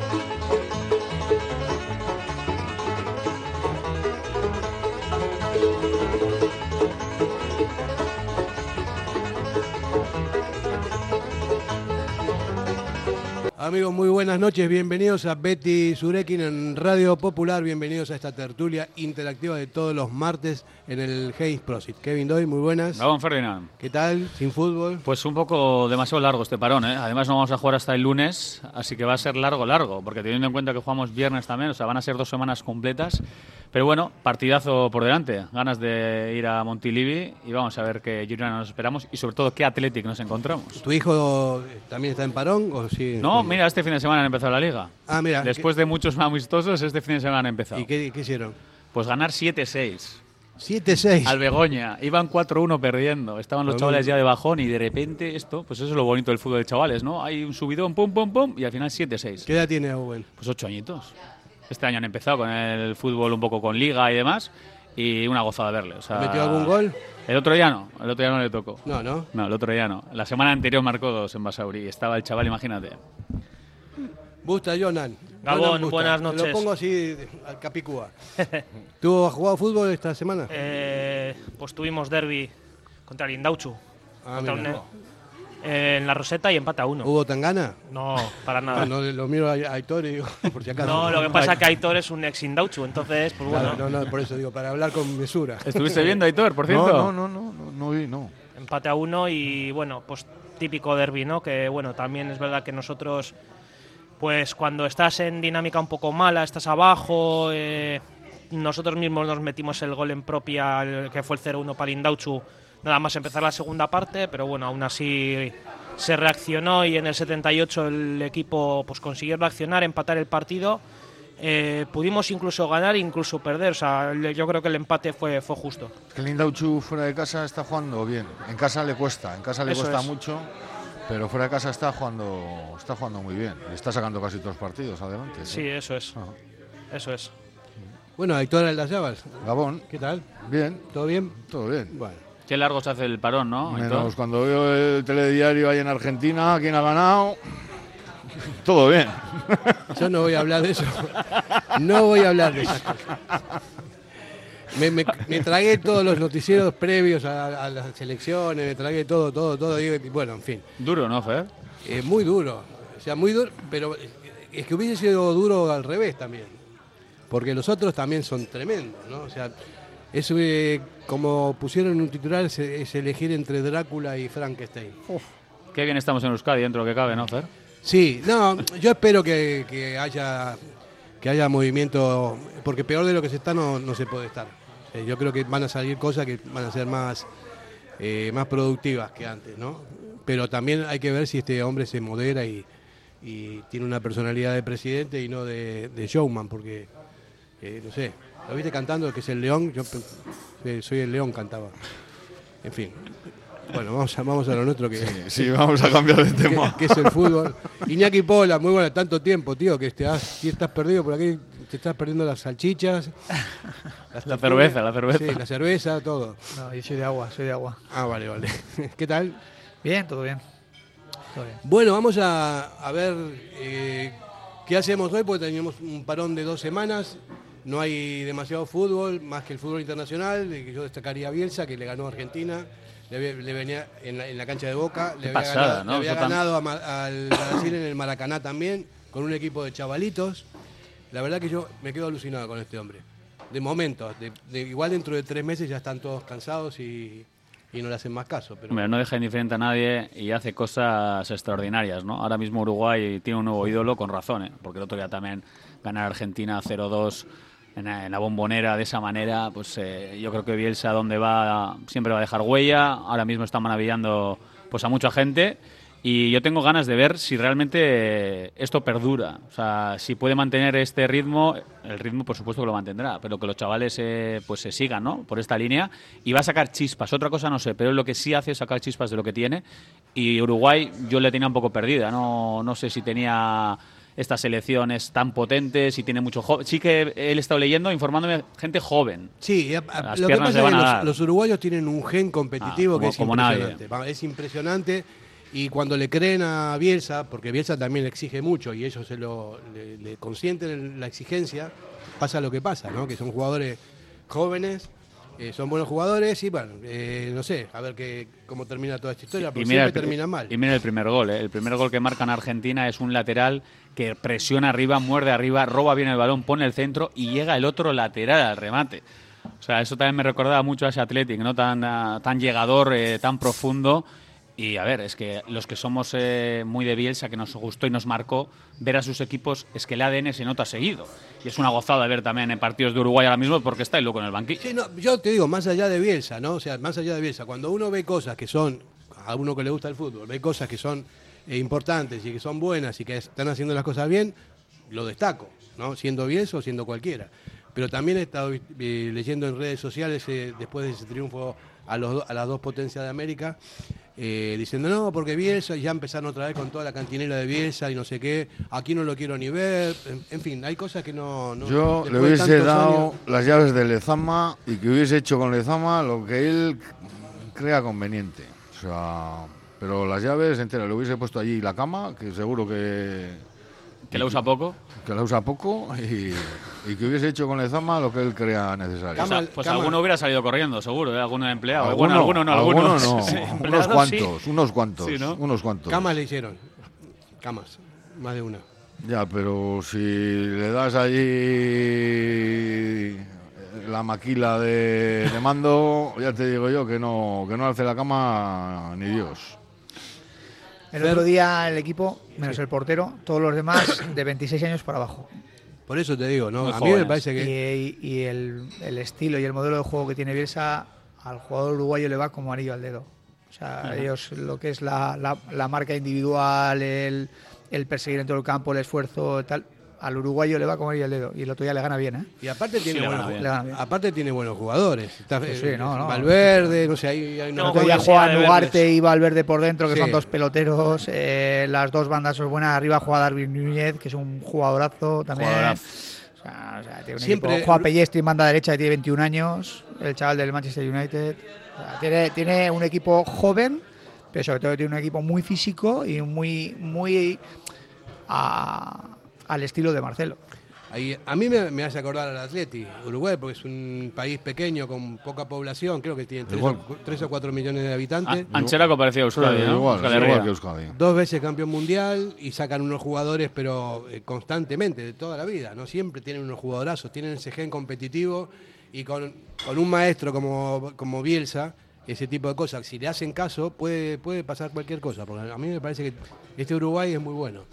Thank you. Amigos, muy buenas noches. Bienvenidos a Betty Surekin en Radio Popular. Bienvenidos a esta tertulia interactiva de todos los martes en el Hayes Prosit. Kevin Doy, muy buenas. Vamos, Ferdinand. ¿Qué tal? ¿Sin fútbol? Pues un poco demasiado largo este parón, ¿eh? Además no vamos a jugar hasta el lunes, así que va a ser largo, largo, porque teniendo en cuenta que jugamos viernes también, o sea, van a ser dos semanas completas. Pero bueno, partidazo por delante. Ganas de ir a Montilivi y vamos a ver qué Girona nos esperamos y sobre todo qué Athletic nos encontramos. ¿Tu hijo también está en parón o sí? No, mira, este fin de semana han empezado la liga. Ah, mira. Después de muchos amistosos, este fin de semana han empezado. ¿Y qué, qué hicieron? Pues ganar 7-6. 7-6. Al Begoña. Iban 4-1 perdiendo. Estaban los chavales ya de bajón y de repente esto, pues eso es lo bonito del fútbol de chavales, ¿no? Hay un subidón, pum, pum, pum, y al final 7-6. ¿Qué edad tiene Owen? Pues 8 añitos. Este año han empezado con el fútbol un poco con liga y demás. Y una gozada verle. O sea, ¿Metió algún gol? El otro día no. El otro día no le tocó. No, no. No, el otro día no. La semana anterior marcó dos en Basauri. Estaba el chaval, imagínate. Busta, Jonan. Gabón, Jonan Busta. buenas Te noches. Lo pongo así al capicúa. ¿Tú has jugado fútbol esta semana? Eh, pues tuvimos derby contra el Indauchu. Ah, contra un- en la Roseta y empata uno. ¿Hubo tangana? No, para nada. No, no, lo miro a Aitor y digo, por si acaso. No, lo que pasa es que Aitor es un ex Indauchu, entonces, pues bueno, Claro, no, no, por eso digo, para hablar con mesura. ¿Estuviste viendo, Aitor, por cierto? No, no, no, no, no, no vi, no. empate a uno y bueno, pues típico derby, ¿no? Que bueno, también es verdad que nosotros, pues cuando estás en dinámica un poco mala, estás abajo, eh, nosotros mismos nos metimos el gol en propia, el que fue el 0-1 para Indauchu, nada más empezar la segunda parte, pero bueno, aún así se reaccionó y en el 78 el equipo pues consiguió reaccionar, empatar el partido. Eh, pudimos incluso ganar, incluso perder. O sea, yo creo que el empate fue, fue justo. Es que el Indauchu fuera de casa está jugando bien. En casa le cuesta, en casa le Eso cuesta es. mucho, pero fuera de casa está jugando, está jugando muy bien. Está sacando casi todos los partidos adelante. Sí, eso es. Ajá. Eso es. Bueno, Aitor Aldazabal, Gabón, ¿qué tal? bien, ¿Todo bien? todo bien. Bueno. Qué largo se hace el parón, ¿no? Menos cuando veo el telediario ahí en Argentina, quién ha ganado. Todo bien. Yo no voy a hablar de eso. No voy a hablar de eso. Me, me- me tragué todos los noticieros previos a, a las elecciones, me tragué todo, todo, todo. y bueno, en fin. Duro, ¿no, Fer? Eh, muy duro. O sea, muy duro, pero es que hubiese sido duro al revés también. Porque los otros también son tremendos, ¿no? O sea, es eh, como pusieron en un titular, es, es elegir entre Drácula y Frankenstein. Qué bien estamos en Euskadi dentro de lo que cabe, ¿no, Fer? Sí, no, yo espero que, que haya que haya movimiento, porque peor de lo que se está no, no se puede estar. Eh, yo creo que van a salir cosas que van a ser más, eh, más productivas que antes, ¿no? Pero también hay que ver si este hombre se modera y, y tiene una personalidad de presidente y no de, de showman, porque, eh, no sé, ¿lo viste cantando que es el león? Yo soy el león, cantaba. En fin. Bueno, vamos a, vamos a lo nuestro que Sí, vamos a cambiar de tema. que es el fútbol. Iñaki Pola, muy bueno, tanto tiempo, tío, que te has, si estás perdido por aquí, te estás perdiendo las salchichas. las La cerveza, la cerveza. Sí, la cerveza, todo. No, yo soy de agua, soy de agua. Ah, vale, vale. ¿Qué tal? Bien, todo bien. Todo bien. Bueno, vamos a, a ver eh, qué hacemos hoy, porque teníamos un parón de dos semanas. No hay demasiado fútbol, más que el fútbol internacional, que yo destacaría a Bielsa, que le ganó a Argentina. Le, venía en la, en la cancha de Boca. Le Qué había pasada, ganado, ¿no? le había ganado a al Brasil en el Maracaná también, con un equipo de chavalitos. La verdad que yo me quedo alucinado con este hombre. De momento, de- de- igual dentro de tres meses ya están todos cansados y, y no le hacen más caso. Pero Hombre, no deja indiferente a nadie y hace cosas extraordinarias, ¿no? Ahora mismo Uruguay tiene un nuevo ídolo con razón, ¿eh? Porque el otro día también ganar Argentina 0-2 en en la bombonera de esa manera, pues eh, yo creo que Bielsa donde va siempre va a dejar huella. Ahora mismo está maravillando pues a mucha gente y yo tengo ganas de ver si realmente esto perdura. O sea, si puede mantener este ritmo, el ritmo por supuesto que lo mantendrá, pero que los chavales eh, pues se sigan, ¿no? Por esta línea y va a sacar chispas. Otra cosa no sé, pero lo que sí hace es sacar chispas de lo que tiene. Y Uruguay yo le tenía un poco perdida. No, no sé si tenía estas selecciones tan potentes, si tiene mucho joven. Sí que él estado leyendo, informándome, gente joven. Sí, a- a- Las lo que pasa le es que los, uruguayos tienen un gen competitivo Ah, que es como impresionante. Es impresionante Y cuando le creen a Bielsa, porque Bielsa también exige mucho y ellos se lo le, le consienten la exigencia, pasa lo que pasa, ¿no? Que son jugadores jóvenes, eh, son buenos jugadores y bueno, eh, no sé, a ver qué, cómo termina toda esta historia, porque siempre el, termina mal. y mira el primer gol, ¿eh? el primer gol que marca en Argentina es un lateral que presiona arriba, muerde arriba, roba bien el balón, pone el centro y llega el otro lateral al remate. O sea, eso también me recordaba mucho a ese Athletic, ¿no? Tan, ah, tan llegador, eh, tan profundo. Y a ver, es que los que somos eh, muy de Bielsa, que nos gustó y nos marcó, ver a sus equipos, es que el ADN se nota seguido. Y es una gozada ver también en partidos de Uruguay ahora mismo porque está el loco en el banquillo. Yo te digo, más allá de Bielsa, ¿no? O sea, más allá de Bielsa, cuando uno ve cosas que son, a uno que le gusta el fútbol, ve cosas que son eh, importantes y que son buenas y que están haciendo las cosas bien, lo destaco, ¿no? Siendo Bielsa o siendo cualquiera. Pero también he estado eh, leyendo en redes sociales, eh, después de ese triunfo a, los, a las dos potencias de América, eh, diciendo, no, porque Bielsa, y ya empezaron otra vez con toda la cantinela de Bielsa y no sé qué, aquí no lo quiero ni ver, en, en fin, hay cosas que no... no- Yo le hubiese dado años- las llaves de Lezama y que hubiese hecho con Lezama lo que él crea conveniente. O sea, pero las llaves enteras, le hubiese puesto allí la cama, que seguro que, Que la usa poco. Que la usa poco, y, y que hubiese hecho con Lezama lo que él crea necesario. O sea, pues cama- alguno hubiera salido corriendo, seguro, ¿eh? Alguno empleado. Alguno, bueno, alguno no, alguno. alguno no. Sí. unos sí. cuantos, unos cuantos, Sí, ¿no? unos cuantos. Camas le hicieron. Camas. Más de una. Ya, pero si le das allí la maquila de, de mando, ya te digo yo que no, que no alce la cama ni Dios. El otro día el equipo, menos el portero, todos los demás de 26 años para abajo. Por eso te digo, ¿no? Muy a mí me jóvenes. parece que. Y, y el, el estilo y el modelo de juego que tiene Bielsa al jugador uruguayo le va como anillo al dedo. O sea, ellos lo que es la, la- la marca individual, el, el perseguir en todo el campo, el esfuerzo, tal, al uruguayo le va como anillo al dedo. Y el otro día le gana bien, ¿eh? Y aparte tiene, le buenos, gana bien. Le gana bien. aparte tiene buenos jugadores. Está, Sí, sí, eh, no, no. Valverde, no sé, hay, hay una- No, El otro día juegan Ugarte y Valverde por dentro, que Sí. son dos peloteros. eh, las dos bandas son buenas. Arriba juega Darwin Núñez, que es un jugadorazo también. Jugadorazo. O sea, o sea, tiene un Siempre- equipo. Juega Pellestri en banda derecha, que tiene 21 años. El chaval del Manchester United. O sea, tiene, tiene un equipo joven, pero sobre todo tiene un equipo muy físico y muy, muy a- al estilo de Marcelo. ahí- a mí me, me hace acordar al Atleti, Uruguay, porque es un país pequeño con poca población, creo que tiene 3 Igual. o, tres o 4 millones de habitantes. Ah, Ancheraco parecía Euskadi, ¿no? igual, Euskal igual que Euskadi. Dos veces campeón mundial y sacan unos jugadores, pero eh, constantemente, de toda la vida, ¿no? Siempre tienen unos jugadorazos, tienen ese gen competitivo y con, con un maestro como, como Bielsa, ese tipo de cosas, si le hacen caso, puede, puede pasar cualquier cosa. Porque a mí me parece que este Uruguay es muy bueno.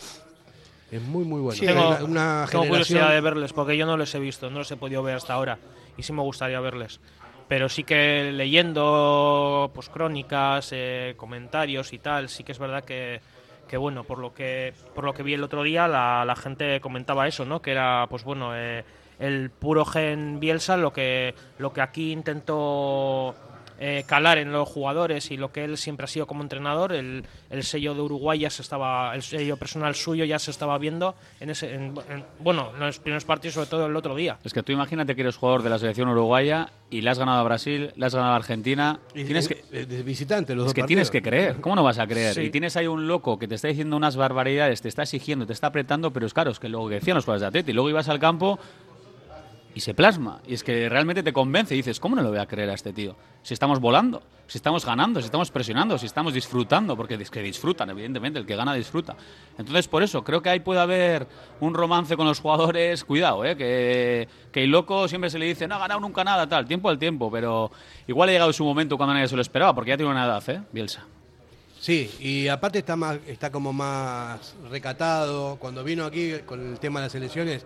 Es muy, muy bueno. Sí, tengo, una, una tengo curiosidad de verles porque yo no los he visto, no los he podido ver hasta ahora y sí me gustaría verles. Pero sí que leyendo pues crónicas, eh, comentarios y tal, sí que es verdad que, que bueno, por lo que por lo que vi el otro día la, la gente comentaba eso, ¿no? Que era pues bueno, eh, el puro gen Bielsa lo que lo que aquí intentó eh, calar en los jugadores y lo que él siempre ha sido como entrenador, el, el sello de Uruguay ya se estaba, el sello personal suyo ya se estaba viendo en ese, en- en- bueno, en los primeros partidos, sobre todo el otro día. Es que tú imagínate que eres jugador de la selección uruguaya y le has ganado a Brasil, le has ganado a Argentina. y- Tienes que, de- visitante, los es dos que tienes que creer. ¿Cómo no vas a creer? Sí. Y tienes ahí un loco que te está diciendo unas barbaridades, te está exigiendo, te está apretando, pero es claro, es que luego que decían los jugadores de Atleti, luego ibas al campo y se plasma. Y es que realmente te convence y dices, ¿cómo no lo voy a creer a este tío? Si estamos volando, si estamos ganando, si estamos presionando, si estamos disfrutando, porque es que disfrutan, evidentemente, el que gana disfruta. Entonces, por eso, creo que ahí puede haber un romance con los jugadores, cuidado, ¿eh? que, que el loco siempre se le dice, no ha ganado nunca nada, tal, tiempo al tiempo, pero igual ha llegado su momento cuando nadie se lo esperaba, porque ya tiene una edad, ¿eh? Bielsa. Sí, y aparte está más, está como más recatado. Cuando vino aquí con el tema de las elecciones,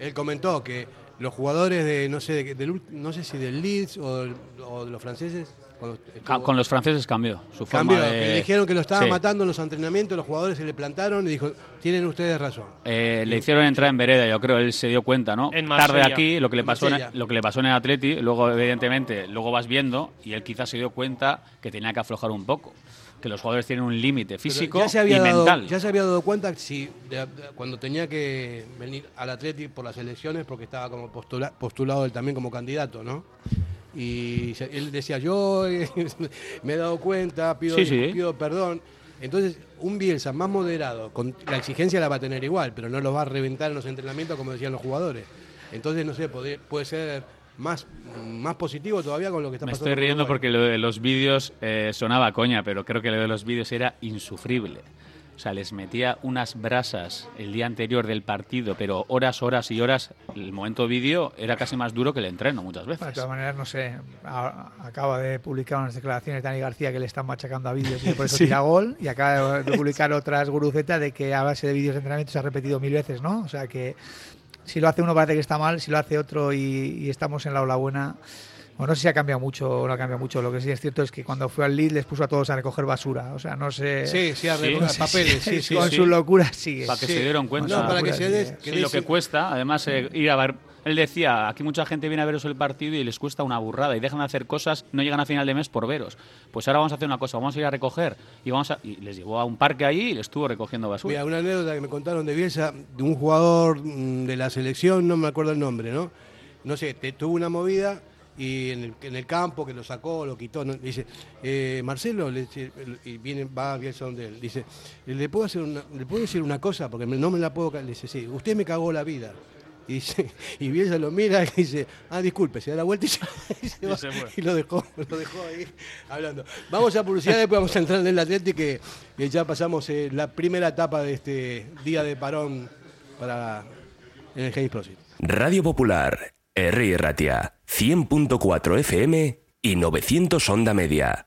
él comentó que los jugadores de, no sé, de- del no sé si del Leeds o, o de los franceses, Ca- estuvo- Con los franceses cambió su forma de... que le dijeron que lo estaba Sí. matando en los entrenamientos, los jugadores se le plantaron y dijo, tienen ustedes razón. Eh, le hicieron entrar en vereda, yo creo, él se dio cuenta, ¿no? En Tarde aquí, lo que le pasó en, lo que le pasó en el Atleti, luego evidentemente, luego vas viendo y él quizás se dio cuenta que tenía que aflojar un poco, que los jugadores tienen un límite físico ya se había y dado, mental. Ya se había dado cuenta si de- de- cuando tenía que venir al Atleti por las elecciones, porque estaba como postula- postulado él también como candidato, ¿no? Y se- él decía, yo eh, me he dado cuenta, pido, Sí, sí. pido perdón. Entonces, un Bielsa más moderado, con la exigencia la va a tener igual, pero no lo va a reventar en los entrenamientos como decían los jugadores. Entonces, no sé, puede, puede ser más, más positivo todavía con lo que está Me pasando. estoy con riendo porque lo de los vídeos eh, sonaba coña, pero creo que lo de los vídeos era insufrible. O sea, les metía unas brasas el día anterior del partido, pero horas, horas y horas. El momento vídeo era casi más duro que el entreno muchas Bueno, de veces. todas maneras, no sé. a- Acaba de publicar unas declaraciones de Dani García que le están machacando a vídeos y por eso tira gol. Y acaba de publicar otras gurucetas de que a base de vídeos de entrenamiento se ha repetido mil veces, ¿no? O sea que si lo hace uno parece que está mal, si lo hace otro y, y estamos en la ola buena. Bueno, no sé si ha cambiado mucho o no ha cambiado mucho. Lo que sí es cierto es que cuando fue al lead les puso a todos a recoger basura. O sea, no sé. Sí, sí, a Sí. recoger Sí, papeles, sí, sí. con sí. su locura sigue. Para que Sí. se dieron cuenta. No, para que se des- Sí, que lo que cuesta, además, eh, ir a ver. Él decía, aquí mucha gente viene a veros el partido y les cuesta una burrada y dejan de hacer cosas, no llegan a final de mes por veros. Pues ahora vamos a hacer una cosa, vamos a ir a recoger y vamos a, y les llevó a un parque ahí y le estuvo recogiendo basura. Mira, una anécdota que me contaron de Bielsa, de un jugador mm, de la selección, no me acuerdo el nombre, ¿no? No sé, tuvo una movida y en el, campo que lo sacó, lo quitó, dice, eh, Marcelo, y viene, va Bielsa donde él, dice, ¿le puedo, hacer ¿le puedo decir una cosa? Porque no me la puedo... ca-". Le dice, sí, usted me cagó la vida. Y, dice, y Bielsa lo mira y dice, ah, disculpe, se da la vuelta y se, y se va. se. Y lo dejó, lo dejó ahí hablando. Vamos a publicidad, después vamos a entrar en el Atlético que, que ya pasamos eh, la primera etapa de este día de parón para en el James Prosit. Radio Popular, R. Ratia, 100.4 FM y 900 Onda Media.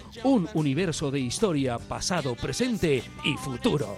un universo de historia, pasado, presente y futuro.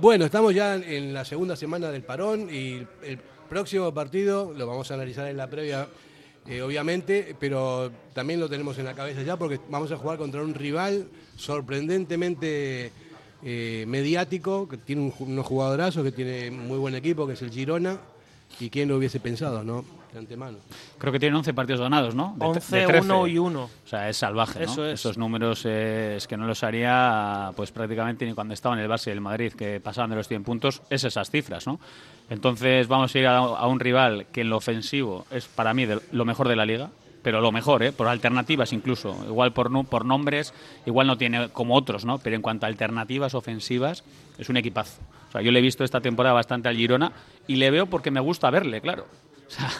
Bueno, estamos ya en- la segunda semana del parón y el próximo partido lo vamos a analizar en la previa, eh, obviamente, pero también lo tenemos en la cabeza ya porque vamos a jugar contra un rival sorprendentemente eh, mediático, que tiene un unos jugadorazos, que tiene muy buen equipo, que es el Girona, y quién lo hubiese pensado, ¿no? De antemano. Creo que tienen 11 partidos ganados, ¿no? De- de 11, 13. 1 y 1. O sea, es salvaje, ¿no? Eso es. Esos números eh, es que no los haría pues prácticamente ni cuando estaban en el Barça y el Madrid, que pasaban de los 100 puntos, es esas cifras, ¿no? Entonces vamos a ir a, a un rival que en lo ofensivo es para mí de lo mejor de la liga, pero lo mejor, ¿eh? Por alternativas incluso, igual por, nu- por nombres, igual no tiene como otros, ¿no? Pero en cuanto a alternativas ofensivas, es un equipazo. O sea, yo le he visto esta temporada bastante al Girona y le veo porque me gusta verle, claro. O sea,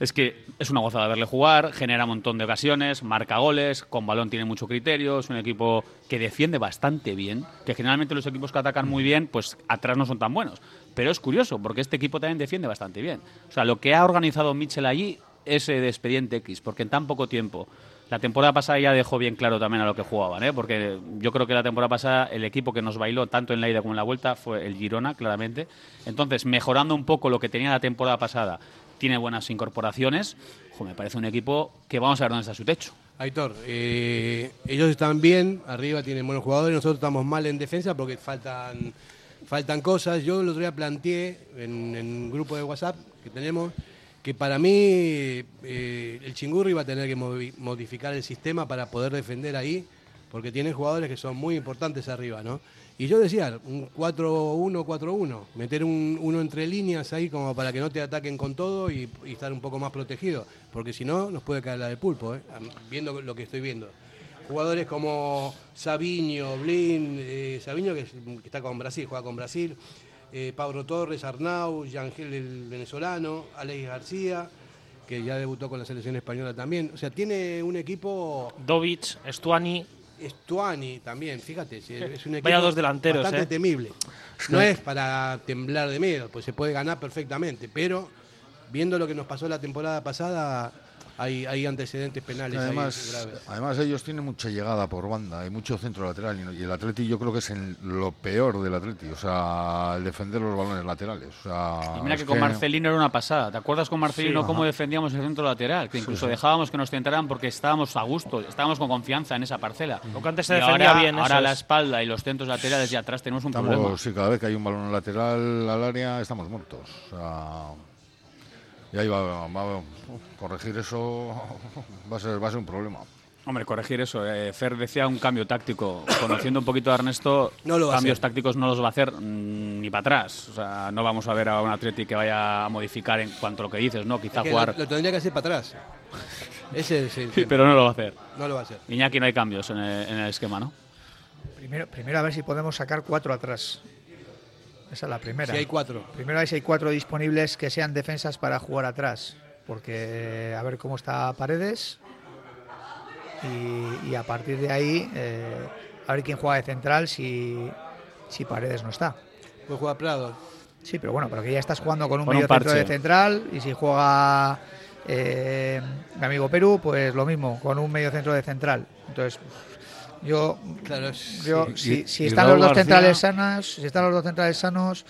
es que es una gozada verle jugar, genera un montón de ocasiones, marca goles, con balón tiene mucho criterio, es un equipo que defiende bastante bien, que generalmente los equipos que atacan muy bien, pues atrás no son tan buenos. Pero es curioso, porque este equipo también defiende bastante bien. O sea, lo que ha organizado Mitchell allí es eh, de expediente X, porque en tan poco tiempo la temporada pasada ya dejó bien claro también a lo que jugaban, ¿eh? porque yo creo que la temporada pasada el equipo que nos bailó tanto en la ida como en la vuelta fue el Girona, claramente. Entonces, mejorando un poco lo que tenía la temporada pasada tiene buenas incorporaciones. Me parece un equipo que vamos a ver dónde está su techo. Aitor, eh, ellos están bien, arriba tienen buenos jugadores, nosotros estamos mal en defensa porque faltan, faltan cosas. Yo el otro día planteé en, un grupo de WhatsApp que tenemos que para mí eh, el Chingurri va a tener que modificar el sistema para poder defender ahí, porque tiene jugadores que son muy importantes arriba, ¿no? Y yo decía, un 4-1-4-1, meter un, uno entre líneas ahí como para que no te ataquen con todo y, estar un poco más protegido, porque si no nos puede caer la de pulpo, ¿eh? Viendo lo que estoy viendo. Jugadores como Sabiño, Blin, eh, que está con Brasil, juega con Brasil, eh, Pablo Torres, Arnau, Yangel el venezolano, Alex García, que ya debutó con la selección española también. O sea, tiene un equipo Dovic, Estuani. Estuani también, fíjate, es un equipo Vaya dos delanteros, bastante ¿eh? temible. No es para temblar de miedo, pues se puede ganar perfectamente, pero viendo lo que nos pasó la temporada pasada, hay, hay antecedentes penales ahí Además, graves. además ellos tienen mucha llegada por banda, hay mucho centro lateral y no- y el Atleti yo creo que es en lo peor del Atleti, o sea, el defender los balones laterales. O sea, Y mira que con Marcelino era una pasada. ¿Te acuerdas con Marcelino Sí, cómo ajá. defendíamos el centro lateral? Que incluso sí. dejábamos que nos centraran porque estábamos a gusto, estábamos con confianza en esa parcela. Porque antes se Y defendía ahora, bien, eso Ahora la es. espalda y los centros laterales y atrás tenemos un problema. Estamos, sí, cada vez que hay un balón lateral al área estamos muertos. O sea, y ahí va, va- corregir eso va a ser, va a ser un problema. Hombre, corregir eso. Eh, Fer decía un cambio táctico. Conociendo un poquito a Ernesto, No lo va a cambios tácticos no los va a hacer mm, ni para atrás. O sea, no vamos a ver a un Atleti que vaya a modificar en cuanto a lo que dices, ¿no? Quizá Es que jugar. lo, lo tendría que hacer para atrás. Ese es el pero no lo va a hacer. No lo va a hacer. Iñaki no hay cambios en el, en el esquema, ¿no? Primero, primero a ver si podemos sacar cuatro atrás. Esa es la primera. Si hay cuatro. Primero ver si hay cuatro disponibles que sean defensas para jugar atrás. Porque a ver cómo está Paredes. Y, y a partir de ahí, eh, a ver quién juega de central si, si Paredes no está. Puede jugar Prado. Sí, pero bueno, pero que ya estás jugando con un Con un medio centro de central y si juega eh, mi amigo Perú, pues lo mismo, con un medio centro de central. Entonces, yo, Claro, es- yo sí. si, si están Raúl los dos García- centrales sanos, si están los dos centrales sanos,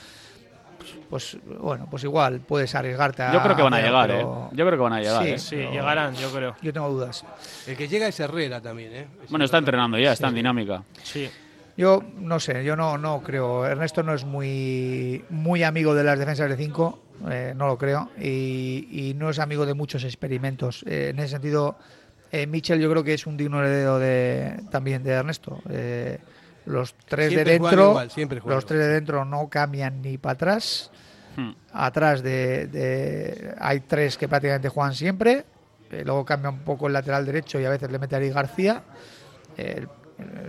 pues bueno, pues igual puedes arriesgarte a Yo creo que van a llegar, ¿eh? Yo creo que van a llegar, Sí. ¿eh? Sí, llegarán, yo creo. Yo tengo dudas. El que llega es Herrera también, ¿eh? Es Bueno, está entrenando ya, está en dinámica. Sí. Yo no sé, yo no, no creo. Ernesto no es muy, muy amigo de las defensas de 5, no lo creo, y, y no es amigo de muchos experimentos. Eh, en ese sentido, eh, Mitchell yo creo que es un digno heredero de, también de Ernesto. Eh, los tres Siempre de dentro, igual, siempre juegan los tres de dentro no cambian ni para atrás. Hmm. Atrás de, de- hay tres que prácticamente juegan siempre. Eh, luego cambia un poco el lateral derecho y a veces le mete a Ari García. El,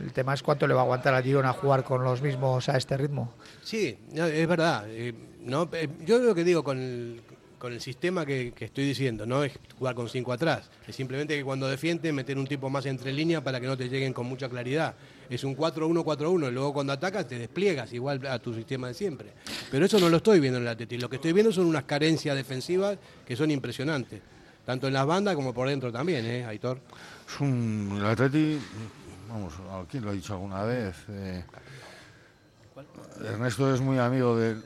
el tema es cuánto le va a aguantar a Girona jugar con los mismos a este ritmo. Sí, no, es verdad. eh, no, yo lo que digo con el, con el sistema que, que estoy diciendo, no es jugar con cinco atrás, es simplemente que cuando defiende meter un tipo más entre línea para que no te lleguen con mucha claridad. Es un 4-1-4-1 y luego cuando atacas te despliegas igual a tu sistema de siempre. Pero eso no lo estoy viendo en el Atleti. Lo que estoy viendo son unas carencias defensivas que son impresionantes. Tanto en las bandas como por dentro también, ¿eh, Aitor? Es un, el Atleti, vamos, ¿a quién lo ha dicho alguna vez? Eh, Ernesto es muy amigo del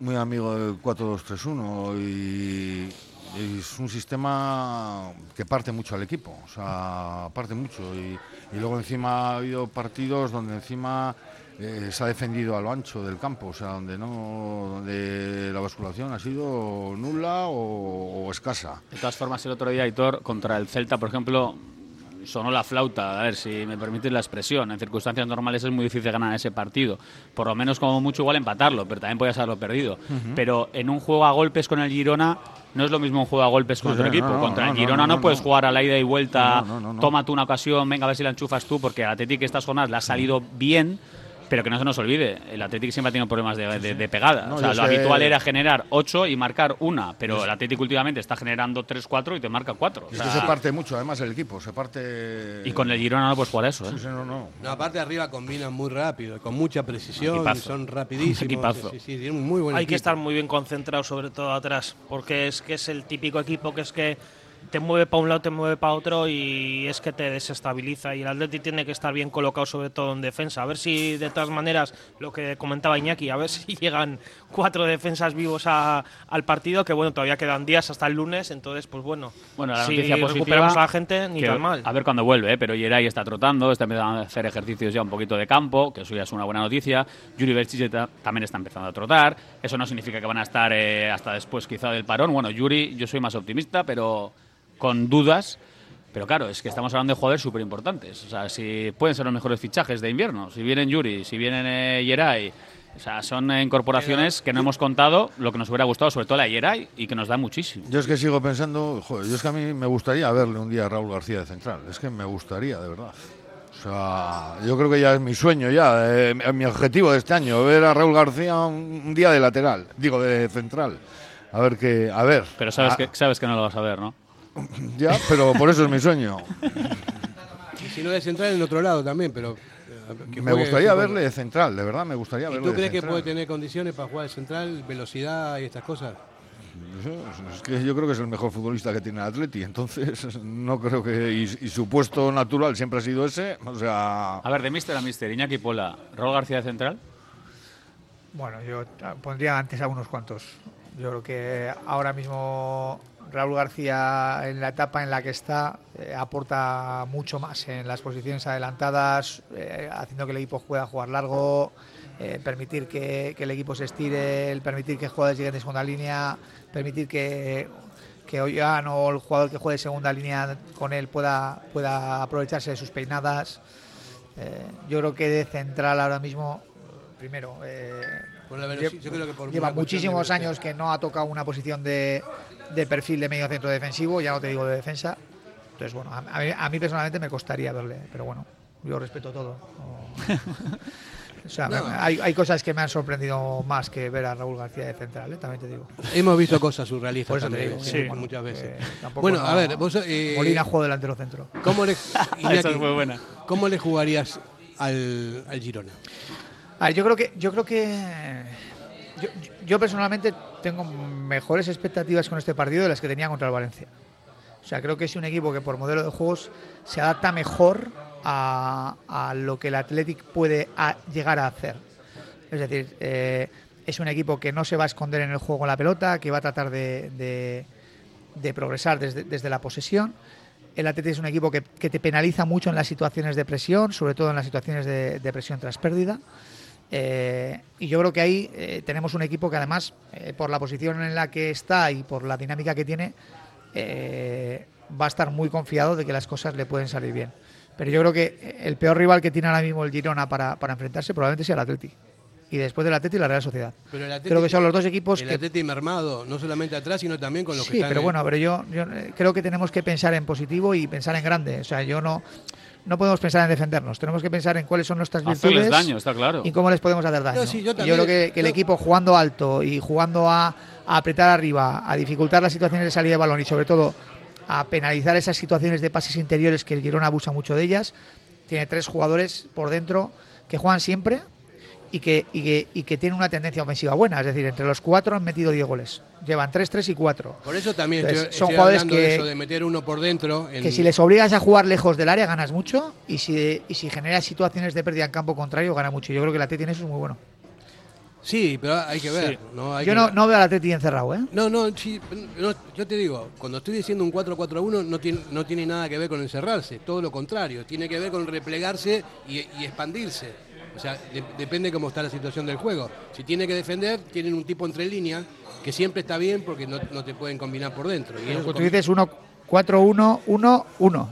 muy amigo del 4-2-3-1 y, es un sistema que parte mucho al equipo, o sea, parte mucho y, luego encima ha habido partidos donde encima eh, se ha defendido a lo ancho del campo, o sea, donde no donde la basculación ha sido nula o, escasa. De todas formas, el otro día, Aitor, contra el Celta, por ejemplo, sonó la flauta, a ver si me permites la expresión. En circunstancias normales es muy difícil ganar ese partido. Por lo menos, como mucho, igual empatarlo, pero también podías haberlo perdido. Pero en un juego a golpes con el Girona, no es lo mismo un juego a golpes con Sí, otro sí, equipo. no, Contra no, el Girona no, no, puedes jugar a la ida y vuelta, no. tómate una ocasión, venga a ver si la enchufas tú, porque el Atlético estas jornadas le ha salido bien. Pero que no se nos olvide, el Atlético siempre ha tenido problemas de, de- de pegada. No, o sea, lo sé- habitual era generar 8 y marcar una, pero el Atlético últimamente está generando 3-4 y te marca 4. Es que se parte mucho, además, el equipo, se parte... Y con el Girona no puedes jugar eso, ¿eh? Sí, sí, no, no. No, aparte arriba combinan muy rápido, con mucha precisión, Equipazo. son rapidísimos. Equipazo. Sí, sí, tienen muy buen Hay que estar muy bien concentrado, sobre todo atrás, porque es que es el típico equipo que es que te mueve para un lado, te mueve para otro y es que te desestabiliza. Y el Atleti tiene que estar bien colocado, sobre todo en defensa. A ver si, de todas maneras, lo que comentaba Iñaki, a ver si llegan cuatro defensas vivos a- al partido, que bueno, todavía quedan días hasta el lunes, entonces, pues bueno, Bueno, la si positiva recuperamos a la gente, ni que tan mal. A ver cuándo vuelve, ¿eh? pero Yeray está trotando, está empezando a hacer ejercicios ya un poquito de campo, que eso ya es una buena noticia. Yuri Berchiche ta- también está empezando a trotar. Eso no significa que van a estar eh, hasta después quizá del parón. Bueno, Yuri, yo soy más optimista, pero con dudas. Pero claro, es que estamos hablando de jugadores súper importantes. O sea, si pueden ser los mejores fichajes de invierno. Si vienen Yuri, si vienen eh, Yeray. O sea, son incorporaciones que no hemos contado, lo que nos hubiera gustado, sobre todo la Yeray, y que nos da muchísimo. Yo es que sigo pensando, joder, yo es que a mí me gustaría verle un día a Raúl García de central. Es que me gustaría, de verdad. O sea, yo creo que ya es mi sueño, ya, eh, mi objetivo de este año, ver a Raúl García un, un día de lateral, digo, de central. A ver qué, a ver. Pero sabes, Ah, que, sabes que no lo vas a ver, ¿no? Ya, pero por eso es mi sueño. Y si no de central en otro lado también, pero. eh, que Me juegue gustaría fútbol. verle de central, de verdad, me gustaría ¿Y verle tú de crees que central. puede tener condiciones para jugar de central, velocidad y estas cosas? Es que yo creo que es el mejor futbolista que tiene el Atleti, entonces no creo que. Y, y su puesto natural siempre ha sido ese, o sea. A ver, de Mister a Mister, Iñaki Pola, Raúl García de central. Bueno, yo ah, pondría antes a unos cuantos. Yo creo que ahora mismo Raúl García, en la etapa en la que está, eh, aporta mucho más en las posiciones adelantadas, eh, haciendo que el equipo juegue a jugar largo, eh, permitir que, que el equipo se estire, el permitir que jugadores lleguen de segunda línea, permitir que, que Ollán o el jugador que juegue de segunda línea con él pueda, pueda aprovecharse de sus peinadas. Yo creo que de central ahora mismo, primero, yo creo que por lleva muchísimos años que no ha tocado una posición de, de perfil de medio centro defensivo, ya no te digo de defensa. Entonces, bueno, a, a mí, a mí personalmente me costaría verle, pero bueno, yo respeto todo. O sea, No. me- hay, hay cosas que me han sorprendido más que ver a Raúl García de central, ¿eh? también te digo. Hemos visto cosas surrealistas Por eso te también, digo, sí, sí. muchas veces. Tampoco bueno, no- a ver, vos, eh, Molina juega delantero centro. ¿cómo le, Iñaki, es muy buena. ¿Cómo le jugarías al, al Girona? A ver, yo creo que yo creo que yo, yo personalmente tengo mejores expectativas con este partido de las que tenía contra el Valencia. O sea, creo que es un equipo que por modelo de juegos se adapta mejor a, a lo que el Athletic puede a- llegar a hacer. Es decir, eh, es un equipo que no se va a esconder en el juego con la pelota, que va a tratar de, de- de progresar desde, desde la posesión. El Athletic es un equipo que, que te penaliza mucho en las situaciones de presión, sobre todo en las situaciones de, de presión tras pérdida. Eh, y yo creo que ahí eh, tenemos un equipo que además, eh, por la posición en la que está y por la dinámica que tiene, va a estar muy confiado de que las cosas le pueden salir bien. Pero yo creo que el peor rival que tiene ahora mismo el Girona para, para enfrentarse probablemente sea el Atleti. Y después del Atleti la Real Sociedad. Pero el Atleti- creo que son los dos equipos el que Atleti mermado, no solamente atrás, sino también con los que Sí, están pero en- bueno, pero yo, yo, creo que tenemos que pensar en positivo y pensar en grande. O sea, yo no, no podemos pensar en defendernos. Tenemos que pensar en cuáles son nuestras Hacerles virtudes daño, está claro. y cómo les podemos hacer daño. Sí, yo creo que, que el yo- equipo jugando alto y jugando a, a apretar arriba, a dificultar las situaciones de salida de balón y sobre todo a penalizar esas situaciones de pases interiores que el Girona abusa mucho de ellas, tiene tres jugadores por dentro que juegan siempre y que, y que, y que tienen una tendencia ofensiva buena. Es decir, entre los cuatro han metido 10 goles. Llevan 3, 3 y 4. Por eso también Entonces, estoy, son estoy jugadores hablando de que- eso, de meter uno por dentro. en- Que si les obligas a jugar lejos del área ganas mucho y si, y si generas situaciones de pérdida en campo contrario gana mucho. Yo creo que el Atleti en eso es muy bueno. Sí, pero hay que ver. ¿no? Hay Yo que no, ver. no veo al Atleti encerrado, ¿eh? No, no, sí, no, yo te digo, cuando estoy diciendo un 4-4-1 no tiene, no tiene nada que ver con encerrarse, todo lo contrario, tiene que ver con replegarse y, y expandirse. O sea, de- depende cómo está la situación del juego. Si tiene que defender, tienen un tipo entre líneas que siempre está bien porque no, no te pueden combinar por dentro. Y eso tú dices 1, 4, 1, 1, 1.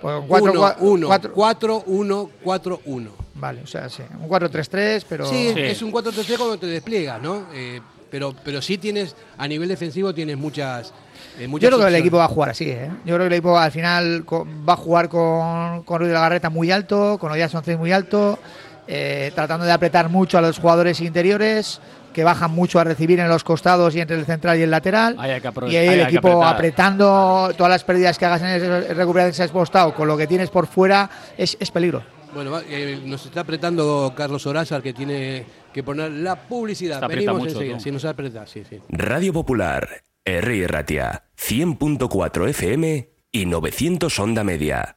Pues 4, 1, 1, 4, 4, 1, 4, 1. Vale, o sea, sí. Un 4-3-3, pero. Sí, Sí. es un 4-3-3 cuando te despliegas, ¿no? Eh, pero, pero sí tienes, a nivel defensivo tienes muchas... eh, muchas Yo creo que el equipo va a jugar así, ¿eh? Yo creo que el equipo al final va a jugar con, con Ruiz de la Garreta muy alto, con Odias 11 muy alto, eh, tratando de apretar mucho a los jugadores interiores, que bajan mucho a recibir en los costados y entre el central y el lateral. Ahí y ahí el equipo apretando todas las pérdidas que hagas en ese recuperar ese expostado con lo que tienes por fuera es, es peligro. Bueno, eh, nos está apretando Carlos Orázar que tiene que poner la publicidad. Aprieta Venimos mucho, enseguida. Sí, nos aprieta, sí, sí. Radio Popular, Herri Ratia, 100.4 FM y 900 Onda Media.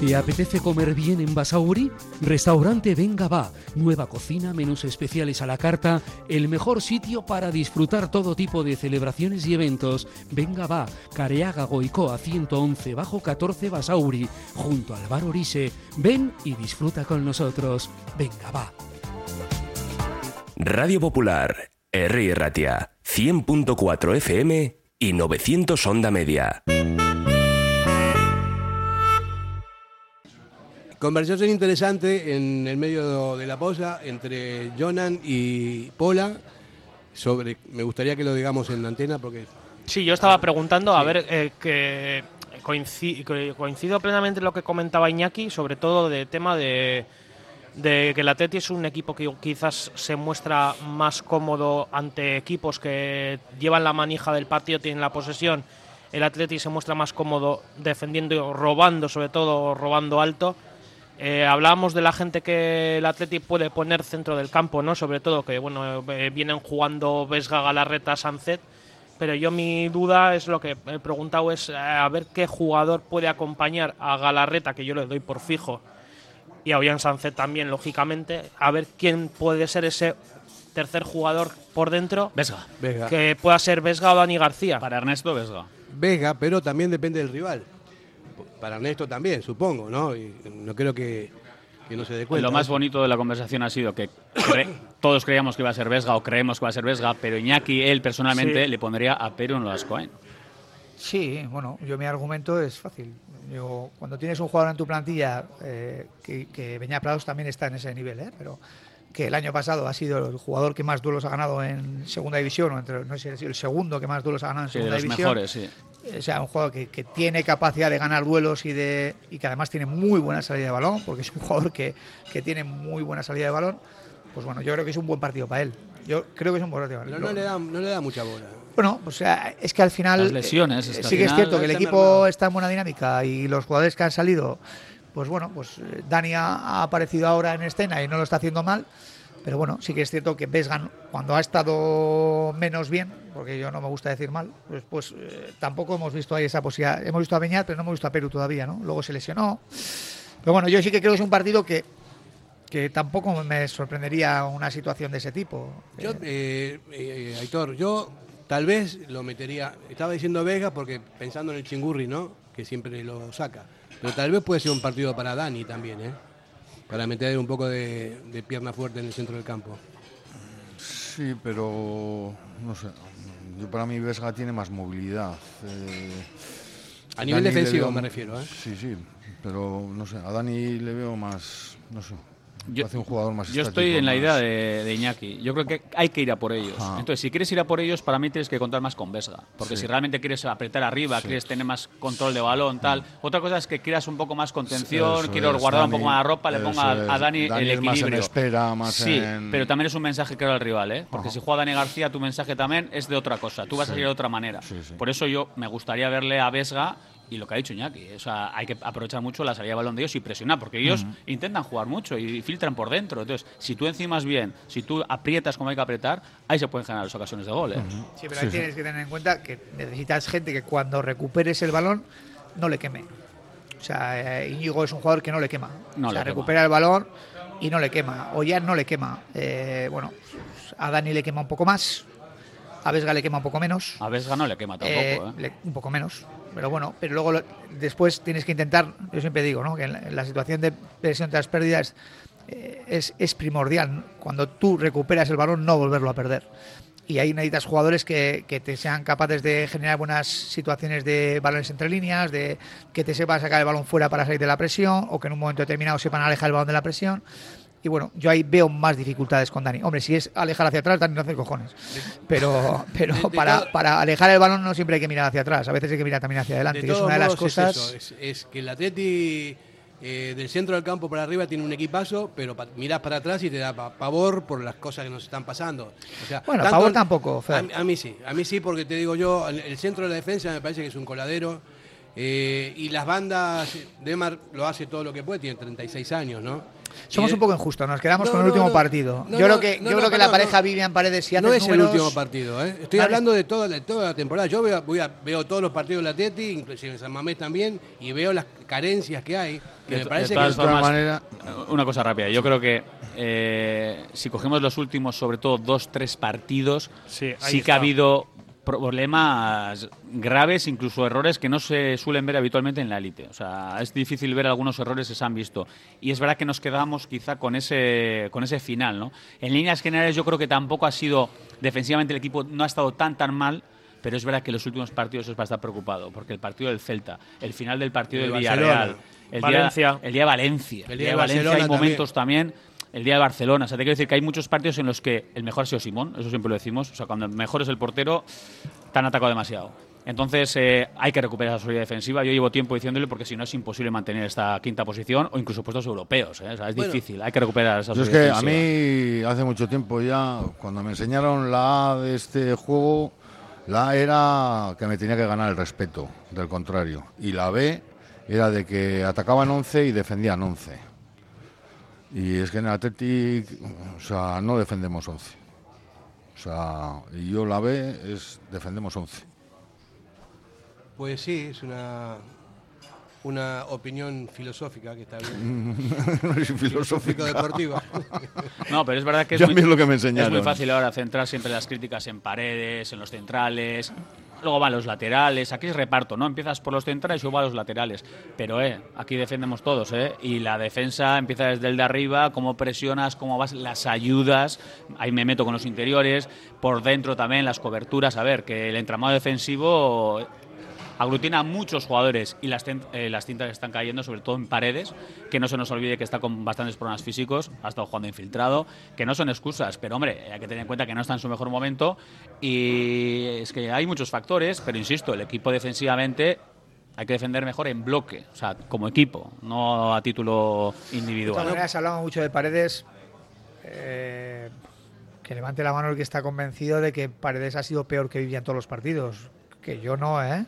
¿Te apetece comer bien en Basauri? Restaurante Venga Va. Nueva cocina, menús especiales a la carta, el mejor sitio para disfrutar todo tipo de celebraciones y eventos. Venga Va, Careaga Goicoa 111 bajo 14 Basauri, junto al bar Orise. Ven y disfruta con nosotros. Venga Va. Radio Popular, Herri Ratia, 100.4 FM y 900 Onda Media. Conversación interesante en el medio de la posa entre Jonan y Pola sobre, me gustaría que lo digamos en la antena porque Sí, yo estaba preguntando, a ver, eh, que coinci- que coincido plenamente en lo que comentaba Iñaki, sobre todo de tema de, de que el Atleti es un equipo que quizás se muestra más cómodo ante equipos que llevan la manija del partido, tienen la posesión. El Atleti se muestra más cómodo defendiendo y robando, sobre todo robando alto. Eh, hablábamos de la gente que el Atleti puede poner centro del campo, ¿no? Sobre todo que bueno eh, vienen jugando Vesga, Galarreta, Sancet, pero yo mi duda es lo que he preguntado es eh, a ver qué jugador puede acompañar a Galarreta, que yo le doy por fijo, y a Ollán Sancet también, lógicamente, a ver quién puede ser ese tercer jugador por dentro Vesga. Que pueda ser Vesga o Dani García. Para Ernesto, Vesga. Vega, pero también depende del rival. Para Ernesto también, supongo, ¿no? Y no creo que, que no se dé cuenta. Lo más bonito de la conversación ha sido que cre- todos creíamos que iba a ser Vesga o creemos que va a ser Vesga, pero Iñaki, él personalmente, Sí. le pondría a Perú en los Cohen. Sí, bueno, yo mi argumento es fácil. Yo, cuando tienes un jugador en tu plantilla, eh, que, que Beñat Prados también está en ese nivel, ¿eh? pero que el año pasado ha sido el jugador que más duelos ha ganado en segunda división, o entre, no sé si es el segundo que más duelos ha ganado en Sí, de segunda los división. mejores, sí. O sea, un jugador que, que tiene capacidad de ganar duelos y, de, y que además tiene muy buena salida de balón, porque es un jugador que, que tiene muy buena salida de balón. Pues bueno, yo creo que es un buen partido para él. Yo creo que es un buen partido para Pero él. no le, da, no le da mucha bola. Bueno, o sea, es que al final. Las lesiones, eh, es que al sí que es cierto que el equipo está en buena dinámica y los jugadores que han salido, pues bueno, pues eh, Dani ha, ha aparecido ahora en escena y no lo está haciendo mal. Pero bueno, sí que es cierto que Vesgan, cuando ha estado menos bien, porque yo no me gusta decir mal, pues, pues eh, tampoco hemos visto ahí esa posibilidad. Hemos visto a Beñat, pero no hemos visto a Perú todavía, ¿no? Luego se lesionó. Pero bueno, yo sí que creo que es un partido que, que tampoco me sorprendería una situación de ese tipo. Yo, eh, eh, Aitor, yo tal vez lo metería. Estaba diciendo Vega porque pensando en el chingurri, ¿no? Que siempre lo saca. Pero tal vez puede ser un partido para Dani también, ¿eh? Para meter un poco de, de pierna fuerte en el centro del campo. Sí, pero no sé. Yo para mí Vesga tiene más movilidad. eh, A nivel Dani defensivo veo- me refiero, ¿eh? Sí, sí, pero no sé. A Dani le veo más, no sé. Yo- hace un jugador más Yo estoy en la idea de, de Iñaki. Yo creo que hay que ir a por ellos. Ajá. Entonces, si quieres ir a por ellos, para mí tienes que contar más con Vesga. Porque Sí. si realmente quieres apretar arriba, Sí. quieres tener más control de balón, tal. Otra cosa es que quieras un poco más contención, quiero guardar un poco más la ropa, le ponga a-. Dani, Dani el es más en equilibrio. espera, más sí, en- pero también es un mensaje claro al rival, ¿eh? Porque Ajá. si juega Dani García, tu mensaje también es de otra cosa. Tú vas a salir de otra manera. Por eso yo me gustaría verle a Vesga y lo que ha dicho Iñaki. O sea, hay que aprovechar mucho la salida de balón de ellos y presionar, porque ellos intentan jugar mucho y filtran por dentro. Entonces, si tú encimas bien, si tú aprietas como hay que apretar, ahí se pueden generar las ocasiones de gol. ¿eh? Sí, pero ahí tienes que tener en cuenta que necesitas gente que cuando recuperes el balón no le queme. O sea, eh, Íñigo es un jugador que no le quema. No o sea, le quema. recupera el balón y no le quema. Ollán no le quema. Eh, bueno, a Dani le quema un poco más. A Vesga le quema un poco menos. A Vesga no le quema tampoco, Eh, ¿eh? le- un poco menos. Pero bueno, pero luego lo- después tienes que intentar, yo siempre digo, que en la, situación de presión tras pérdidas eh, es, primordial. Cuando tú recuperas el balón, no volverlo a perder. Y ahí necesitas jugadores que, que te sean capaces de generar buenas situaciones de balones entre líneas, de que te sepan sacar el balón fuera para salir de la presión, o que en un momento determinado sepan alejar el balón de la presión. Y bueno, yo ahí veo más dificultades con Dani. Hombre, si es alejar hacia atrás, Dani no hace cojones. Pero, pero para, para alejar el balón no siempre hay que mirar hacia atrás. A veces hay que mirar también hacia adelante. De es una de las cosas. Es, eso, es- es que el Atleti eh, del centro del campo para arriba tiene un equipazo, pero pa- mirás para atrás y te da pa- pavor por las cosas que nos están pasando. O sea, Bueno, tanto- pavor tampoco. A, mí- a mí sí, a mí sí, porque te digo yo, el centro de la defensa me parece que es un coladero. Eh, y las bandas, Demar lo hace todo lo que puede, tiene 36 años, ¿no? Somos Y- un poco injustos, nos quedamos No, con el no, último no. partido. No, yo no, creo que, no, yo no, creo que la pareja no. Vivian Paredes, si No es números- el último partido, ¿eh? Estoy Vale. hablando de toda, de toda la temporada. Yo veo, voy a- veo todos los partidos del Atleti, inclusive en San Mamés también, y veo las carencias que hay. Que De me parece de que todas formas, una cosa rápida. Yo creo que eh, si cogemos los últimos, sobre todo dos, tres partidos, sí, ahí que está. ha habido problemas graves, incluso errores que no se suelen ver habitualmente en la élite. O sea, es difícil ver algunos errores que se han visto. Y es verdad que nos quedamos quizá con ese, con ese final, ¿no? En líneas generales yo creo que tampoco ha sido, defensivamente el equipo no ha estado tan tan mal, pero es verdad que los últimos partidos es para estar preocupado, porque el partido del Celta, el final del partido El del. Villarreal, el Valencia. día, el día de Valencia, el día de Valencia hay momentos también. El día de Barcelona, o sea, te quiero decir que hay muchos partidos en los que el mejor ha sido Simón, eso siempre lo decimos, o sea, cuando el mejor es el portero, te han atacado demasiado. Entonces eh, hay que recuperar esa solidez defensiva. Yo llevo tiempo diciéndole porque si no es imposible mantener esta quinta posición o incluso puestos europeos. ¿eh? O sea, es Bueno. difícil, hay que recuperar esa es solidez que a defensiva. mí hace mucho tiempo ya, cuando me enseñaron la A de este juego, la A era que me tenía que ganar el respeto, del contrario. Y la B era de que atacaban 11 y defendían 11. Y es que en el Athletic, o sea, no defendemos 11. O sea, y yo la B es defendemos 11. Pues sí, es una, una opinión filosófica que está bien. No es filosófica. deportiva. No, pero es verdad que es, muy, mí es lo que me es muy fácil ahora centrar siempre las críticas en paredes, en los centrales. Luego van los laterales, aquí es reparto, ¿no? Empiezas por los centrales y luego a los laterales. Pero, eh, aquí defendemos todos, ¿eh? Y la defensa empieza desde el de arriba, cómo presionas, cómo vas, las ayudas. Ahí me meto con los interiores, por dentro también las coberturas. A ver, que el entramado defensivo aglutina a muchos jugadores y las, eh, las cintas están cayendo, sobre todo en paredes, que no se nos olvide que está con bastantes problemas físicos, ha estado jugando infiltrado, que no son excusas, pero hombre, hay que tener en cuenta que no está en su mejor momento y es que hay muchos factores, pero insisto, el equipo defensivamente hay que defender mejor en bloque, o sea, como equipo, no a título De todas individual. maneras, hablamos mucho de Paredes. eh, que levante la mano el que está convencido de que Paredes ha sido peor que vivía en todos los partidos. Que yo no, ¿eh?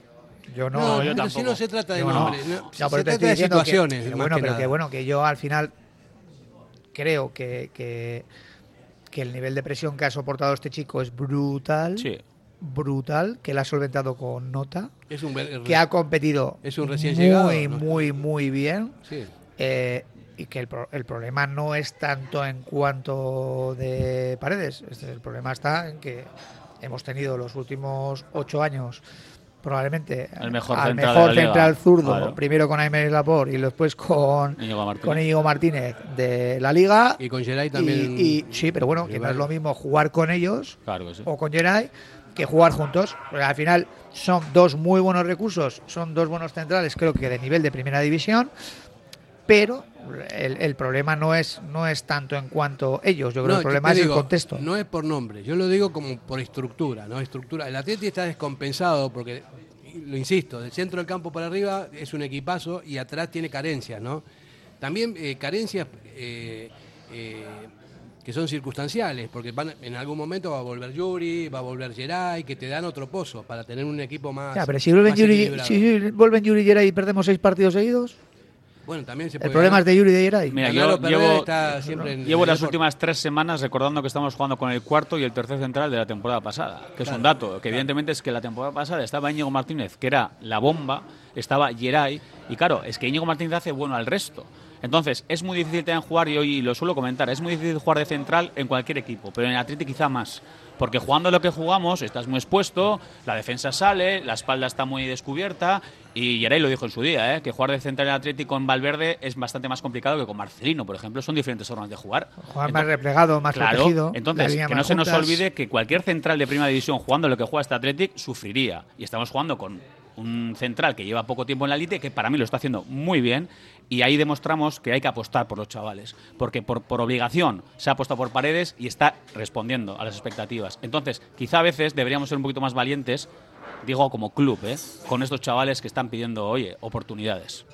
Yo no. No, yo pero tampoco. si no se trata de Yo nombres, no, No, se pero te trata estoy de que- situaciones, que bueno, que pero nada. que bueno, que yo al final creo que, que, que el nivel de presión que ha soportado este chico es brutal. Sí. Brutal, que él ha solventado con nota. Es un que ha competido Es un recién muy, llegado, ¿no? muy, muy bien. Sí. Eh, y que el, pro- el problema no es tanto en cuanto de paredes. Este- el problema está en que hemos tenido los últimos ocho años probablemente El mejor al central de mejor central zurdo, Claro. primero con Aymeric Laporte y después con Íñigo Martínez. con Íñigo Martínez de la liga. Y con Geray también. Y, y- sí, pero bueno, que no es lo mismo jugar con ellos Claro que sí. o con Geray que jugar juntos. Porque al final son dos muy buenos recursos, son dos buenos centrales, creo que de nivel de primera división. Pero el, el problema no es no es tanto en cuanto ellos, yo creo No, que el problema es digo, el contexto. No es por nombre, yo lo digo como por estructura, ¿no? Estructura. El Atleti está descompensado porque, lo insisto, del centro del campo para arriba es un equipazo y atrás tiene carencias, ¿no? También eh, carencias eh, eh, que son circunstanciales, porque van, en algún momento va a volver Yuri, va a volver Geray, que te dan otro pozo para tener un equipo más. Ya, pero si vuelven Yuri, si vuelven Yuri y Geray y perdemos seis partidos seguidos, Bueno, también se El puede problema ganar. es de Yuri de Yeray. Mira, yo llevo, está siempre en- llevo en el las últimas tres semanas recordando que estamos jugando con el cuarto y el tercer central de la temporada pasada, que es un dato, que evidentemente es que la temporada pasada estaba Íñigo Martínez, que era la bomba, estaba Geray, y claro, es que Íñigo Martínez hace bueno al resto. Entonces, es muy difícil también jugar, y hoy lo suelo comentar, es muy difícil jugar de central en cualquier equipo, pero en el Atleti quizá más. Porque jugando lo que jugamos, estás muy expuesto, la defensa sale, la espalda está muy descubierta, y Geray lo dijo en su día, ¿eh? que jugar de central en el Atleti con Valverde es bastante más complicado que con Marcelino, por ejemplo, son diferentes formas de jugar. Jugar más replegado, más Claro, protegido. entonces, que no se nos olvide que cualquier central de primera división jugando lo que juega este Athletic sufriría. Y estamos jugando con un central que lleva poco tiempo en la elite, que para mí lo está haciendo muy bien, y ahí demostramos que hay que apostar por los chavales, porque por, por obligación se ha apostado por paredes y está respondiendo a las expectativas. Entonces, quizá a veces deberíamos ser un poquito más valientes, digo como club, ¿eh? con estos chavales que están pidiendo, oye, oportunidades.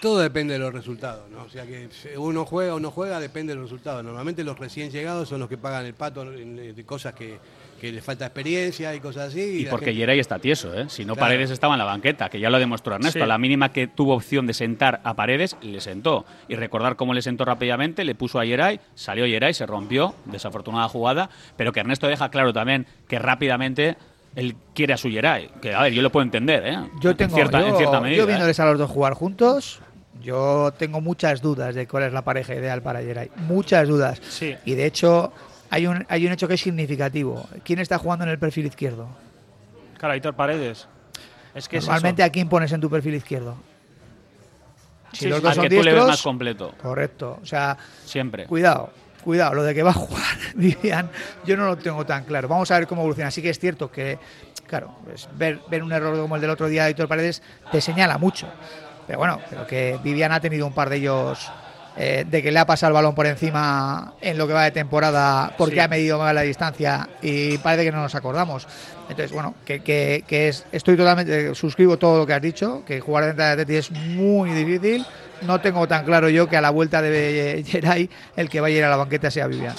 Todo depende de los resultados, ¿no? O sea que uno juega o no juega, depende de los resultados. Normalmente los recién llegados son los que pagan el pato de cosas que, que les falta experiencia y cosas así. Y porque gente- está tieso, ¿eh? Si no, Claro. Paredes estaba en la banqueta, que ya lo demostró Ernesto. Sí. A la mínima que tuvo opción de sentar a Paredes, le sentó. Y recordar cómo le sentó rápidamente, le puso a Geray, salió Geray, se rompió, desafortunada jugada, pero que Ernesto deja claro también que rápidamente él quiere a su Geray. Que, a ver, yo lo puedo entender, ¿eh? Yo En tengo, cierta, yo, en cierta yo medida. ¿eh? viéndoles a los dos jugar juntos, yo tengo muchas dudas de cuál es la pareja ideal para Geray. Muchas dudas. Sí. Y de hecho, hay un, hay un hecho que es significativo. ¿Quién está jugando en el perfil izquierdo? Claro, Aitor Paredes. Es que Normalmente. ¿a quién pones en tu perfil izquierdo? Si Sí, los dos Al son que tú le ves diestros, más completo. correcto. O sea, Siempre. Cuidado, cuidado, lo de que va a jugar Vivian, yo no lo tengo tan claro. Vamos a ver cómo evoluciona. Sí que es cierto que, claro, pues ver, ver un error como el del otro día de Héctor Paredes te señala mucho. Pero bueno, pero que Vivian ha tenido un par de ellos eh, de que le ha pasado el balón por encima en lo que va de temporada porque Sí. ha medido mal la distancia y parece que no nos acordamos. Entonces, bueno, que, que- que es, estoy totalmente, suscribo todo lo que has dicho, que jugar dentro de Atleti es muy difícil. No tengo tan claro yo que a la vuelta de Geray el que vaya a ir a la banqueta sea Vivian.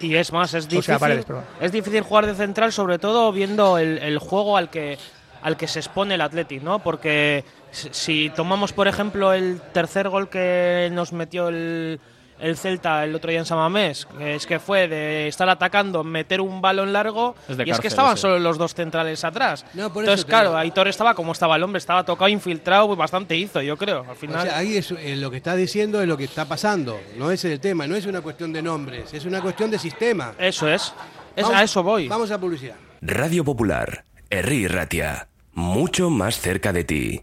Y es más, es O difícil, sea, Paredes, es difícil jugar de central, sobre todo viendo el, el juego al que, al que se expone el Athletic, ¿no? Porque si tomamos, por ejemplo, el tercer gol que nos metió el, el Celta el otro día en Samamés, que es que fue de estar atacando, meter un balón largo, Es y es que estaban ese. solo los dos centrales atrás. No, por Entonces, claro, digo. Aitor estaba como estaba el hombre, estaba tocado, infiltrado, pues bastante hizo, yo creo. Al O final. sea, ahí es, eh, lo que está diciendo es lo que está pasando. No es el tema, no es una cuestión de nombres, es una cuestión de sistema. Eso es. Es- Vamos- a eso voy. Vamos a publicidad. Radio Popular, Herri Ratia, mucho más cerca de ti.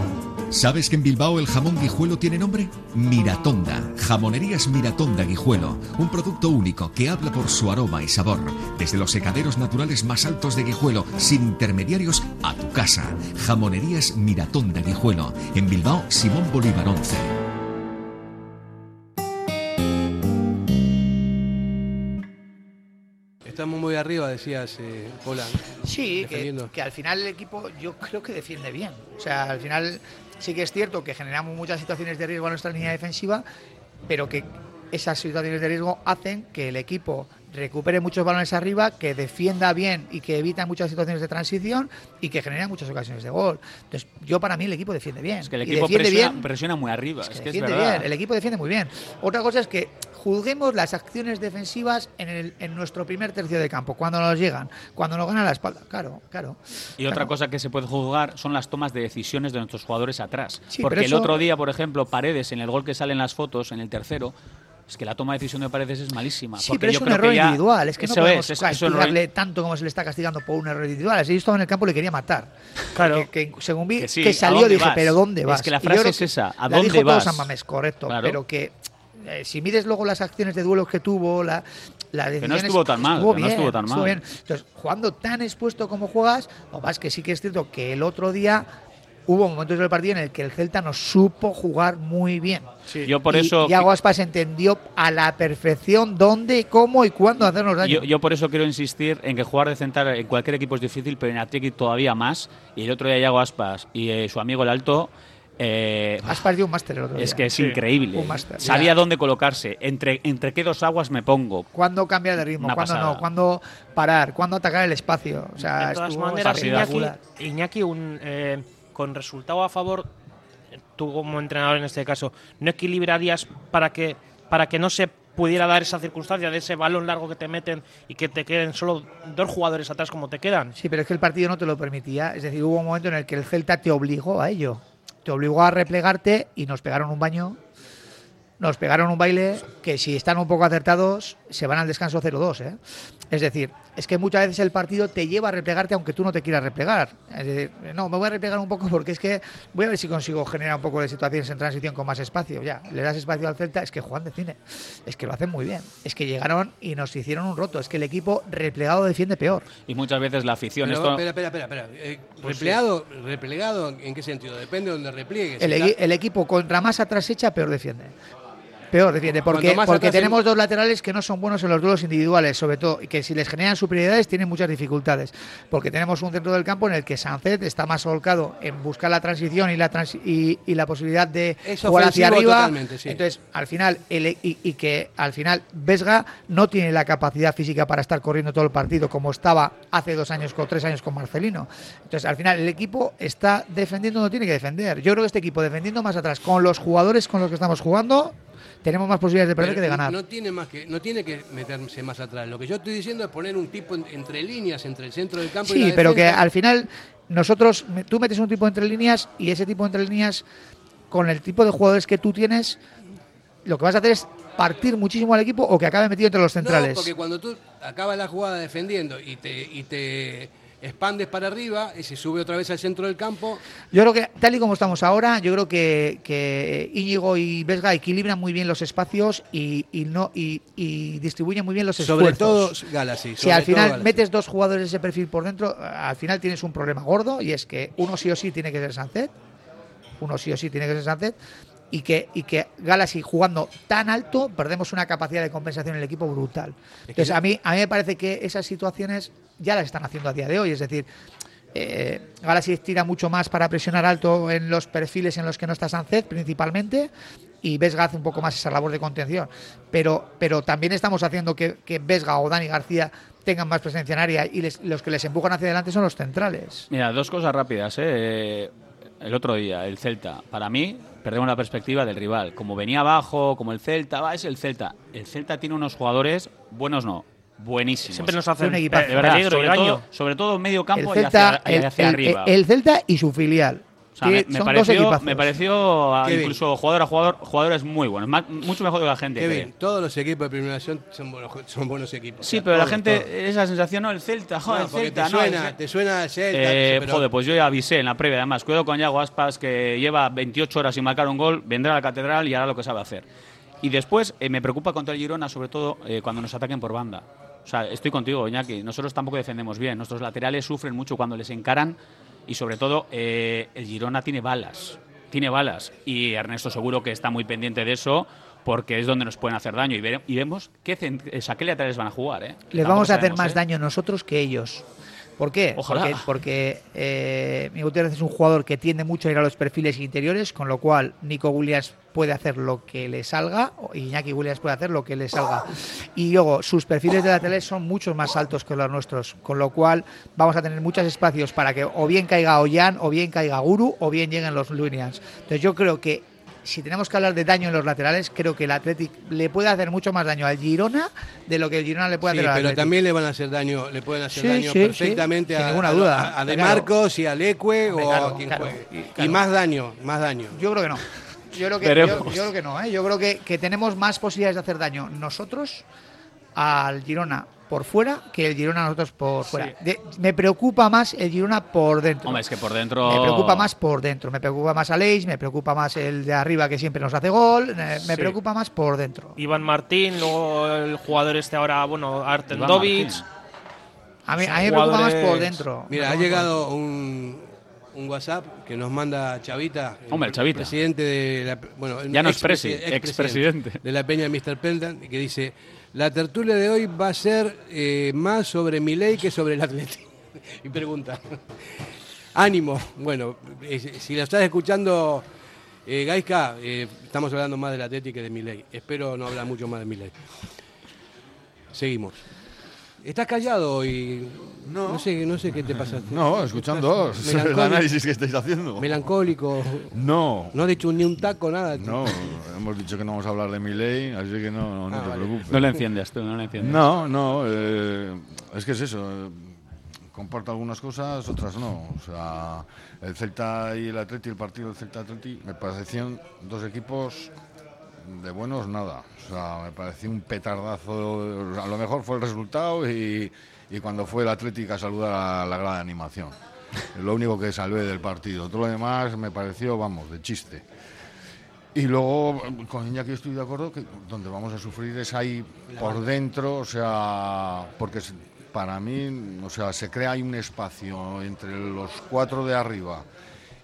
¿Sabes que en Bilbao el jamón guijuelo tiene nombre? Miratonda. Jamonerías Miratonda Guijuelo. Un producto único que habla por su aroma y sabor. Desde los secaderos naturales más altos de Guijuelo, sin intermediarios, a tu casa. Jamonerías Miratonda Guijuelo. En Bilbao, Simón Bolívar 11. Estamos muy arriba, decías, eh, Pola. Sí, que, al final el equipo yo creo que defiende bien. O sea, al final sí que es cierto que generamos muchas situaciones de riesgo a nuestra línea defensiva, pero que esas situaciones de riesgo hacen que el equipo recupere muchos balones arriba, que defienda bien y que evita muchas situaciones de transición y que genera muchas ocasiones de gol. Entonces, yo para mí el equipo defiende bien. Es que el equipo presiona, bien, presiona muy arriba. Es que, es defiende verdad. bien, el equipo defiende muy bien. Otra cosa es que juzguemos las acciones defensivas en, el- en nuestro primer tercio de campo, cuando nos llegan, cuando nos ganan la espalda. Claro, claro. Y otra cosa que se puede juzgar son las tomas de decisiones de nuestros jugadores atrás. Sí, Porque pero el eso- otro día, por ejemplo, Paredes, en el gol que sale en las fotos, en el tercero, es que la toma de decisión de Paredes es malísima. Sí, pero es yo un creo error individual. Es que no Eso podemos es, es- es castigarle tanto como se le está castigando por un error individual. Si yo estaba en el campo le quería matar. Claro. Que, que según vi Que sí, que ¿a salió dije, vas? pero ¿dónde Es vas? que la frase es que esa, ¿a la dónde dijo vas? San Mamés, correcto. Claro. Pero que eh, si mides luego las acciones de duelos que tuvo, la, la no decisiones, estuvo tan mal, estuvo que no bien, estuvo tan mal. bien. Entonces, jugando tan expuesto como juegas, lo que pasa es que sí que es cierto que el otro día hubo momentos del partido en el que el Celta nos supo jugar muy bien. Yo por Y eso Iago Aspas entendió a la perfección dónde, cómo y cuándo hacernos daño. Yo, yo por eso quiero insistir en que jugar de central en cualquier equipo es difícil, pero en Atleti todavía más. Y el otro día Yago Aspas y eh, su amigo el Alto. Eh, Aspas dio un máster el otro es día. que es Sí, increíble. un máster. Sabía Ya. dónde colocarse. Entre, entre qué dos aguas me pongo. cuándo cambiar de ritmo, Una cuándo pasada. no, cuándo parar, cuándo atacar el espacio. O sea, de todas maneras. Iñaki, Iñaki un, eh, con resultado a favor, tú como entrenador en este caso, ¿no equilibrarías para que, para que no se pudiera dar esa circunstancia de ese balón largo que te meten y que te queden solo dos jugadores atrás como te quedan? Sí, pero es que el partido no te lo permitía. Es decir, hubo un momento en el que el Celta te obligó a ello. Te obligó a replegarte y nos pegaron un baño. Nos pegaron un baile que si están un poco acertados se van al descanso 0-2. ¿eh? Es decir, es que muchas veces el partido te lleva a replegarte aunque tú no te quieras replegar. Es decir, no, me voy a replegar un poco porque es que voy a ver si consigo generar un poco de situaciones en transición con más espacio. Ya, le das espacio al Celta, es que juegan de cine. Es que lo hacen muy bien. Es que llegaron y nos hicieron un roto. Es que el equipo replegado defiende peor. Y muchas veces la afición. Pero, esto, espera, espera, espera, espera. Eh, Pues replegado, replegado, ¿en qué sentido? Depende de donde repliegues. El, el equipo contra más atrás hecha, peor defiende. Peor defiende, porque, porque tenemos el- dos laterales que no son buenos en los duelos individuales, sobre todo, y que si les generan superioridades tienen muchas dificultades. Porque tenemos un centro del campo en el que Sancet está más volcado en buscar la transición y la, transi- y, y la posibilidad de Es jugar hacia arriba. sí. Entonces, al final, el, e- y, y que al final Vesga no tiene la capacidad física para estar corriendo todo el partido como estaba hace dos años o tres años con Marcelino. Entonces, al final, el equipo está defendiendo donde tiene que defender. Yo creo que este equipo defendiendo más atrás, con los jugadores con los que estamos jugando, tenemos más posibilidades de perder Pero que de ganar. No tiene, más que, no tiene que meterse más atrás. Lo que yo estoy diciendo es poner un tipo en- entre líneas, entre el centro del campo y Sí, la pero que al final nosotros, tú metes un tipo entre líneas y ese tipo entre líneas, con el tipo de jugadores que tú tienes, lo que vas a hacer es partir muchísimo al equipo o que acabe metido entre los centrales. No, porque cuando tú acabas la jugada defendiendo y te, y te expandes para arriba y se sube otra vez al centro del campo, Yo creo que, tal y como estamos ahora, yo creo que, que Íñigo y Vesga equilibran muy bien los espacios y, y no y, y distribuyen muy bien los sobre esfuerzos. todo Galaxy. Si sobre al todo final Galaxy. metes dos jugadores de ese perfil por dentro, al final tienes un problema gordo y es que uno sí o sí tiene que ser Sancet, uno sí o sí tiene que ser Sancet y que, y que Galaxy jugando tan alto perdemos una capacidad de compensación en el equipo brutal. Entonces a mí, a mí me parece que esas situaciones ya las están haciendo a día de hoy, es decir, eh, Galaxy tira mucho más para presionar alto en los perfiles en los que no está Sancet principalmente y Vesga hace un poco más esa labor de contención. Pero, pero también estamos haciendo que, que Vesga o Dani García tengan más presencia en área y les- los que les empujan hacia adelante son los centrales. Mira, dos cosas rápidas. ¿eh? El otro día, el Celta. Para mí, perdemos la perspectiva del rival. Como venía abajo, como el Celta, va, es el Celta. El Celta tiene unos jugadores, buenos no, buenísimos. Siempre nos hacen Un equipazo. de verdad, peligro y sobre, todo, sobre todo en medio El campo y Celta, hacia, y el, hacia el- arriba. el Celta y su filial. O sea, me, me son dos pareció, equipazos. me pareció a- Kevin. incluso jugador a jugador, jugadores muy buenos, más- mucho mejor de la gente. Kevin, todos los equipos de primera división son buenos, son buenos equipos. Sí, O sea, pero la gente, todos. esa sensación, no, el Celta, joder, No, el Celta, te no, suena, el- te suena el Celta. Eh, pero- Joder, pues yo ya avisé en la previa, además. Cuidado con Yago Aspas, que lleva 28 horas sin marcar un gol, vendrá a la catedral y hará lo que sabe hacer. Y después eh, me preocupa contra el Girona, sobre todo eh, cuando nos ataquen por banda. O sea, estoy contigo, Iñaki. Nosotros tampoco defendemos bien. Nuestros laterales sufren mucho cuando les encaran y, sobre todo, eh, el Girona tiene balas. Tiene balas. Y Ernesto seguro que está muy pendiente de eso porque es donde nos pueden hacer daño. Y, vere- y vemos qué, o sea, qué laterales van a jugar. ¿eh? Les Tampoco vamos a hacer más ¿eh? daño nosotros que ellos. ¿Por qué? Ojalá. Porque, porque eh, Miguel Gutiérrez es un jugador que tiende mucho a ir a los perfiles interiores, con lo cual Nico Williams puede hacer lo que le salga, o Iñaki Williams puede hacer lo que le salga. Y luego, sus perfiles de laterales son mucho más altos que los nuestros, con lo cual vamos a tener muchos espacios para que o bien caiga Ollán, o bien caiga Guru, o bien lleguen los Williams. Entonces yo creo que si tenemos que hablar de daño en los laterales, creo que el Athletic le puede hacer mucho más daño al Girona de lo que el Girona le puede Sí, hacer al pero Athletic. también le van a hacer daño, le pueden hacer Sí, daño sí, perfectamente sí, sin a, ninguna duda. a, a De Claro. Marcos y a Leque o Claro, a quien claro, juegue. Y, más daño, más daño. Yo creo que no. Yo creo que, yo, Veremos. yo creo que no. ¿eh? Yo creo que, que tenemos más posibilidades de hacer daño nosotros al Girona por fuera que el Girona a nosotros por fuera. De- me preocupa más el Girona por dentro. Hombre, es que por dentro. Me preocupa más por dentro. Me preocupa más Aleix, me preocupa más el de arriba que siempre nos hace gol. eh, me Sí. preocupa más por dentro. Iván Martín, luego el jugador este ahora, bueno, Arten Iván Dovic. Martín. A mí, a mí me preocupa más por dentro. Mira, ha llegado un, un WhatsApp que nos manda Chavita, Hombre, el Chavita. presidente de la, bueno, el Ya no es presi, expresidente de la Peña Mr. Peldan, que dice, la tertulia de hoy va a ser eh, más sobre mi ley que sobre el Atlético. y pregunta, ánimo, bueno, eh, si la estás escuchando, eh, eh, estamos hablando más del Atlético que de mi ley. Espero no hablar mucho más de mi ley. Seguimos. Estás callado y no, sé, no sé qué te pasa. No, escuchando el análisis que estáis haciendo. Melancólico. No. No has dicho ni un taco, nada. No, hemos dicho que no vamos a hablar de mi ley, así que no, no, no Ah, te vale. preocupes. No le enciendes tú, no le enciendes. No, no, eh, es que es eso. eh, comparto algunas cosas, otras no. O sea, el Celta y el Atleti, el partido del Celta Atleti, me parecían dos equipos de buenos nada. O sea, me pareció un petardazo. A lo mejor fue el resultado y, y cuando fue el Atlético a saludar a la grada de animación. Es lo único que salvé del partido. Todo lo demás me pareció, vamos, de chiste. Y luego, con Iñaki estoy de acuerdo que donde vamos a sufrir es ahí por dentro, o sea, porque para mí, o sea, se crea ahí un espacio entre los cuatro de arriba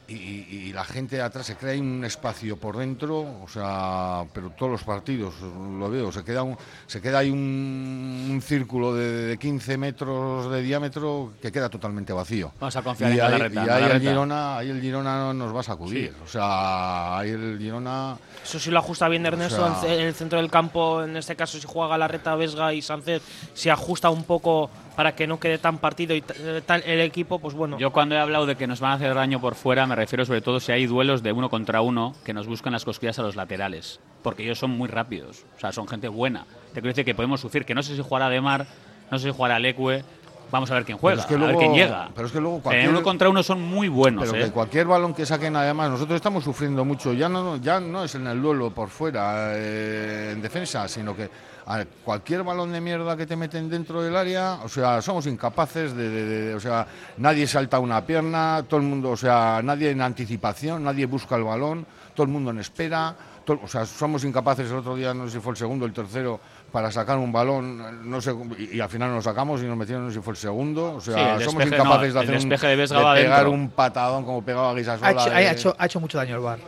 y, y- la gente de atrás, se crea un espacio por dentro, o sea, pero todos los partidos lo veo, se queda, un- se queda ahí un, un círculo de, de 15 metros de diámetro que queda totalmente vacío. Vamos a confiar y en ahí, Galarreta, y ahí el. Girona, ahí el Girona nos va a sacudir, o sea, ahí el Girona... Eso sí lo ajusta bien Ernesto O sea- en el centro del campo. En este caso, si juega Galarreta, Vesga y Sánchez, se ajusta un poco para que no quede tan partido y eh, tan el equipo, pues bueno. Yo cuando he hablado de que nos van a hacer daño por fuera, me refiero sobre todo si hay duelos de uno contra uno que nos buscan las cosquillas a los laterales. Porque ellos son muy rápidos. O sea, son gente buena. Te quiero decir que podemos sufrir. Que no sé si jugará De Mar, no sé si jugará Leque. Vamos a ver quién juega, Pero es que a ver quién llega. pero es que luego En cualquier- uno contra uno son muy buenos. Pero ¿eh? que cualquier balón que saquen, además, nosotros estamos sufriendo mucho. Ya no, ya no es en el duelo por fuera, eh, en defensa, sino que a cualquier balón de mierda que te meten dentro del área, o sea, somos incapaces de, de- de- o sea, nadie salta una pierna, todo el mundo, o sea, nadie en anticipación, nadie busca el balón, todo el mundo en espera. todo- o sea, somos incapaces el otro día, no sé si fue el segundo o el tercero, para sacar un balón, no sé, y, y al final nos sacamos y nos metieron, no sé si fue el segundo. O sea, Sí, somos despeje, incapaces no, de hacer un, despeje de Vesga de pegar dentro. un patadón como pegaba Ha Guisasola. hecho, ha hecho- ha hecho mucho daño el bar.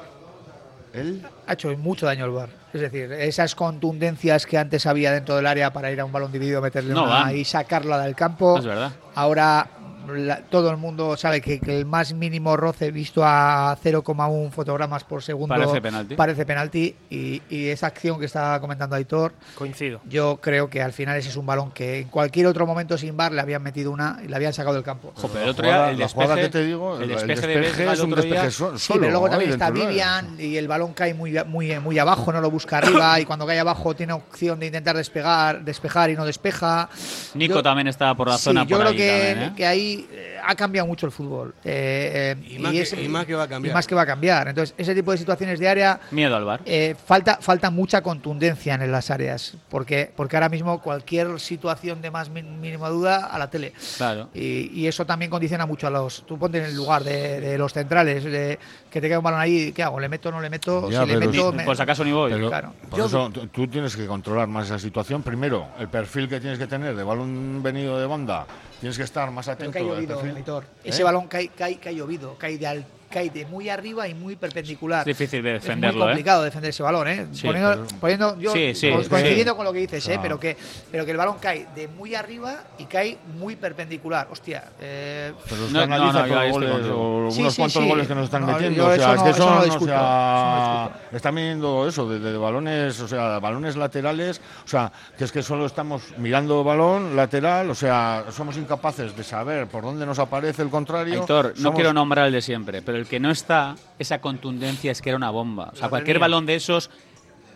¿Él? Ha hecho mucho daño el bar. Es decir, esas contundencias que antes había dentro del área para ir a un balón dividido, meterle No una van. y sacarla del campo. Es verdad. Ahora la- todo el mundo sabe que, que el más mínimo roce visto a 0,1 fotogramas por segundo Parece penalti. parece penalti y, y esa acción que estaba comentando Aitor Coincido. yo creo que al final ese es un balón que en cualquier otro momento sin bar le habían metido una y le habían sacado del campo. Pero el otro día jugada- el la jugada despeje, que te digo, el el despeje de Vesga es un despeje Sí, solo, pero luego ¿no? también Y está. Vivian y el balón cae muy, muy, muy abajo, no lo busca arriba y cuando cae abajo tiene opción de intentar despegar, despejar y no despeja. Nico Yo- también está por la Sí, zona yo por creo ahí que, también, ¿eh? que ahí eh, ha cambiado mucho el fútbol. Eh, eh, Y más que- y más que va a cambiar. y más que va a cambiar. Entonces, ese tipo de situaciones de área Miedo al bar. eh, falta, falta mucha contundencia en las áreas, porque, porque ahora mismo cualquier situación de más min- mínima duda a la tele. Claro. Y, y eso también condiciona mucho a los. Tú ponte en el lugar de, de los centrales, de que te queda un balón ahí, ¿qué hago? ¿Le meto o no le meto? Ya, si le meto. si- me- Pues acaso ni voy. Pero Claro. por eso tú- tú tienes que controlar más esa situación. Primero, el perfil que tienes que tener de balón venido de banda, tienes que estar más Pero atento. que ha llovido. ¿Eh? Ese balón cae, cae, cae llovido, cae de, al- cae de muy arriba y muy perpendicular. Es difícil de Es defenderlo, muy ¿eh? complicado defender ese balón, ¿eh? Sí, poniendo, pero- poniendo- yo Sí, sí, co- sí. coincidiendo Sí. con lo que dices, ¿eh? Claro. Pero que, pero que el balón cae de muy arriba y cae muy perpendicular. Hostia. Eh, Pero usted No, analiza no, goles o Sí, unos sí, cuantos sí. goles que nos están No, metiendo. o eso sea, es que eso no son, lo o discuto, sea, están viendo eso, de, de balones, o sea, balones laterales, o sea, que es que solo estamos mirando balón lateral, o sea, somos incapaces de saber por dónde nos aparece el contrario. Aitor, no quiero nombrar el de siempre, pero el que no está, esa contundencia es que era una bomba. O sea, cualquier balón de esos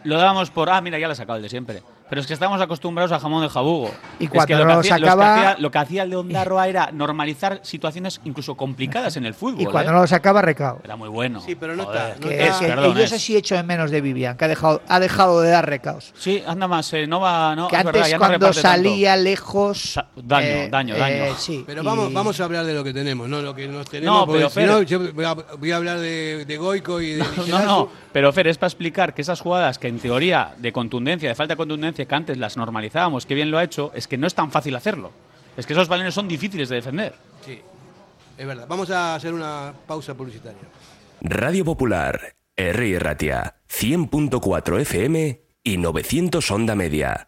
lo dábamos por, ah, mira, ya lo ha sacado el de siempre. Pero es que estamos acostumbrados a jamón de jabugo. Y Es que cuando lo, que lo hacía, los que sacaba- hacía- lo que hacía el de Ondarroa era normalizar situaciones incluso complicadas en el fútbol. y cuando ¿eh? no lo sacaba, recao. Era muy bueno. Sí, pero no Joder. está. No Que, Es, está. perdón, yo es. sé si echo en menos de Vivian, que ha dejado, ha dejado de dar recaos. Sí, anda más, eh, no va, no, que es antes verdad, ya no cuando tanto. salía lejos. Sa- daño, eh, daño, eh, daño. sí, Pero y- vamos, vamos a hablar de lo que tenemos, no lo que nos tenemos. No, pero no, yo voy a, voy a hablar de, de Goico y de No, no, pero Fer, es para explicar que esas jugadas que en teoría de contundencia, de falta de contundencia, que antes las normalizábamos, que bien lo ha hecho, es que no es tan fácil hacerlo. Es que esos balones son difíciles de defender. Sí, es verdad. Vamos a hacer una pausa publicitaria. Radio Popular, R. Ratia, 100.4 FM y 900 Onda Media.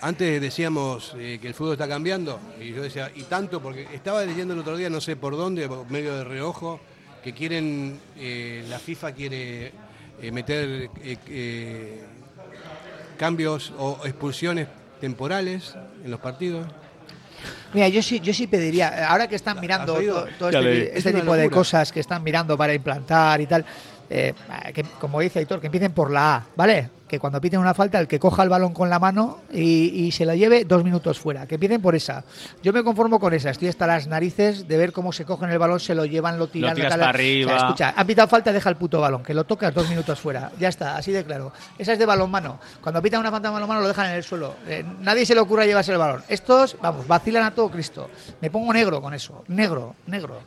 Antes decíamos eh, que el fútbol está cambiando, y yo decía, y tanto, porque estaba leyendo el otro día, no sé por dónde, por medio de reojo, que quieren, eh, la FIFA quiere eh, meter eh, eh, cambios o expulsiones temporales en los partidos. Mira, yo sí, yo sí pediría, ahora que están mirando todo, Ya este, este tipo de cosas que están mirando para implantar y tal, eh, que, como dice Aitor, que empiecen por la A, ¿vale? Que cuando piten una falta, el que coja el balón con la mano y, y se la lleve dos minutos fuera, que empiecen por esa. Yo me conformo con esa, estoy hasta las narices de ver cómo se cogen el balón, se lo llevan, lo tiran. tiras tal, para O sea, arriba. escucha, han pitado falta, deja el puto balón, que lo tocas dos minutos fuera. Ya está, así de claro. Esa es de balonmano. Cuando pitan una falta de balonmano lo dejan en el suelo. Eh, nadie se le ocurra llevarse el balón. Estos, vamos, vacilan a todo Cristo. Me pongo negro con eso. Negro, negro.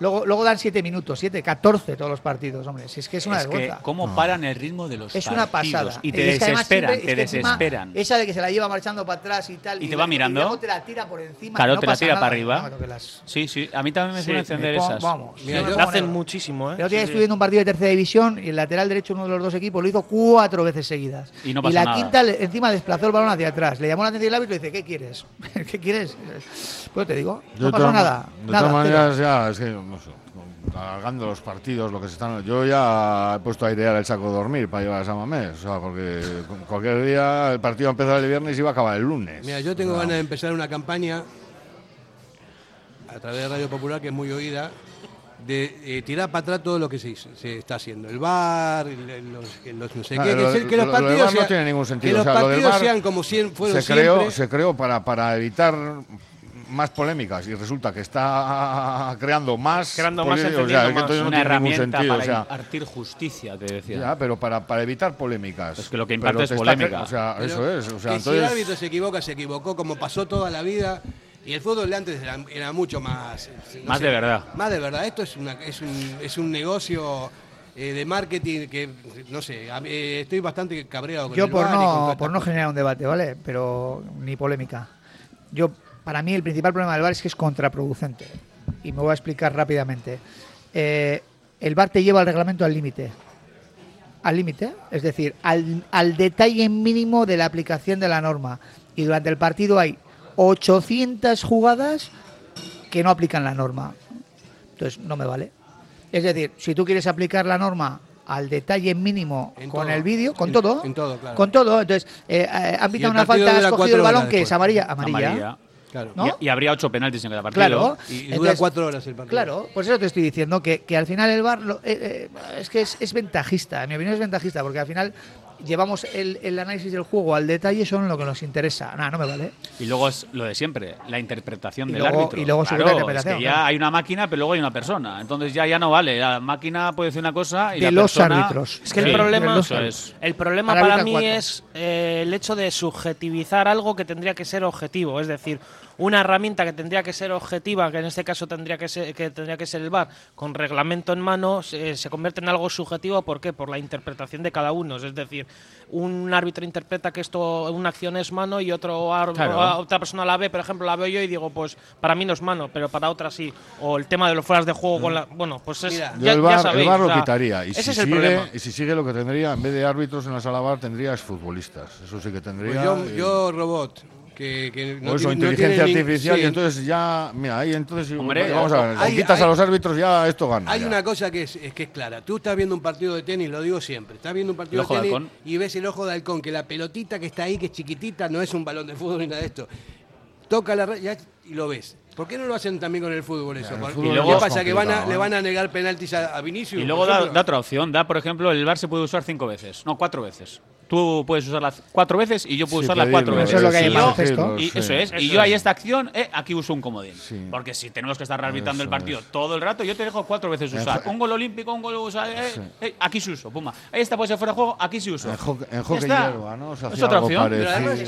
Luego, luego dan 7 minutos, 7, 14 todos los partidos, hombre. Si es que es una es que cómo paran el ritmo de los Es una pasada. y te es que además desesperan, siempre- te desesperan. Esa de que se la lleva marchando para atrás y tal. ¿Y te va mirando? luego te la tira por encima. Claro, y no te la pasa tira nada. para arriba. Las- Sí, sí, a mí también me Sí, suele me encender esas. Vamos, Mira, yo pongo hacen muchísimo, ¿eh? El otro día Sí, estuve viendo un partido de tercera división y el lateral derecho, uno de los dos equipos, lo hizo cuatro veces seguidas. Y no pasó la nada. quinta encima desplazó el balón hacia atrás. Le llamó la atención el árbitro y dice, ¿qué quieres? ¿Qué quieres? Pues te digo, no pasó nada. De todas maneras, ya, es que, no sé, alargando los partidos, lo que se están. Yo ya he puesto a airear el saco de dormir para llevar a San Mamés, o sea, porque cualquier día el partido va a empezar el viernes y va a acabar el lunes. Mira, yo tengo ganas de empezar una campaña a través de Radio Popular, que es muy oída, de eh, tirar para atrás todo lo que se, está haciendo. El bar, el- los, los no sé Ah, qué, lo- que, que los lo partidos no tiene ningún que sentido. los O sea, lo del partidos sean como sien- fueron se creó, siempre. se creó para, para evitar más polémicas y resulta que está creando más. Creando más, o sea, entendiendo es que más. entonces no Una herramienta sentido. para o sea, impartir justicia, te decía. ya, pero para, para evitar polémicas. Es que lo que Pero imparte es polémica. O sea, Pero eso es. O sea, que si el árbitro se equivoca, se equivocó, como pasó toda la vida. Y el fútbol de antes era, era mucho más. no Más de verdad. Más de verdad. Esto es, una, es, un, es un negocio eh, de marketing que, no sé, eh, estoy bastante cabreado con Yo el por VAR y con toda no, por no generar un debate, ¿vale? Pero ni polémica. Yo, para mí el principal problema del VAR es que es contraproducente. Y me voy a explicar rápidamente. Eh, el VAR te lleva al reglamento al límite. Al límite, es decir, al, al detalle mínimo de la aplicación de la norma. Y durante el partido hay 800 jugadas que no aplican la norma. Entonces, no me vale. Es decir, si tú quieres aplicar la norma al detalle mínimo En con todo. el vídeo, con En- todo, en todo, claro. con todo, entonces eh, han pitado el una falta, has cogido el balón que es amarilla. Amarilla. Claro. ¿no? Y, y habría ocho penaltis en cada partido. Claro. Y, y dura Entonces, cuatro horas el partido. Claro, pues eso te estoy diciendo, que, que al final el VAR lo- eh, eh, es que es, es ventajista, en mi opinión es ventajista, porque al final llevamos el, el análisis del juego al detalle, son lo que nos interesa. Nada, no me vale. Y luego es lo de siempre, la interpretación Y del luego- árbitro. y luego su Claro, interpretación, es que ya claro. hay una máquina, pero luego hay una persona. Entonces ya, ya no vale. La máquina puede decir una cosa y De la los persona- árbitros. Es que el problema, es. el problema para mí cuatro. es eh, el hecho de subjetivizar algo que tendría que ser objetivo, es decir, una herramienta que tendría que ser objetiva, que en este caso tendría que ser, que tendría que ser el VAR, con reglamento en mano, se, se convierte en algo subjetivo, ¿por qué? Por la interpretación de cada uno, es decir, un árbitro interpreta que esto una acción es mano y otro Claro. a- otra persona la ve, por ejemplo, la veo yo y digo, pues para mí no es mano, pero para otra sí, o el tema de los fueras de juego con la, bueno, pues es Mira, yo ya, el ya sabéis, el VAR o lo sea, quitaría. Y ese si, es el sigue, problema. y si sigue lo que tendría, en vez de árbitros en la sala VAR, tendrías futbolistas. Eso sí que tendría. Pues yo, yo, robot, que, que o eso, tiene- inteligencia tiene ni- artificial, sí. y entonces ya, mira, ahí entonces, Hombre, vamos a ver, hay- quitas hay- a los árbitros ya esto gana. Hay ya. una cosa que es, es que es clara. Tú estás viendo un partido de tenis, lo digo siempre. Estás viendo un partido de de tenis halcón. y ves el ojo de halcón, que la pelotita que está ahí, que es chiquitita, no es un balón de fútbol ni nada de esto. Toca la red ya- y lo ves. ¿Por qué no lo hacen también con el fútbol eso? el fútbol ¿Qué es más pasa? ¿Que van a, le ¿eh? van a negar penaltis a, a Vinicius? Y luego da, da otra opción. Da, por ejemplo, el VAR se puede usar cinco veces. No, cuatro veces. Tú puedes usarla cuatro veces y yo puedo Sí, cuatro veces. Eso es lo que hay Y en baloncesto. Y sí. eso es. Y Eso yo ahí es. esta acción, eh, aquí uso un comodín. Sí. Porque si tenemos que estar arbitrando el partido es. todo el rato, yo te dejo cuatro veces usar. Un gol olímpico, un gol usar, eh, Sí. eh, aquí se uso, puma. Esta puede ser fuera de juego, aquí se uso. En hockey, en Ya hockey está. hierba, ¿no? Es otra opción. Pero además,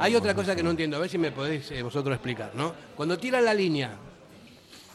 hay otra cosa que no entiendo, a ver si me podéis eh, vosotros explicar, ¿no? Cuando tiran la línea,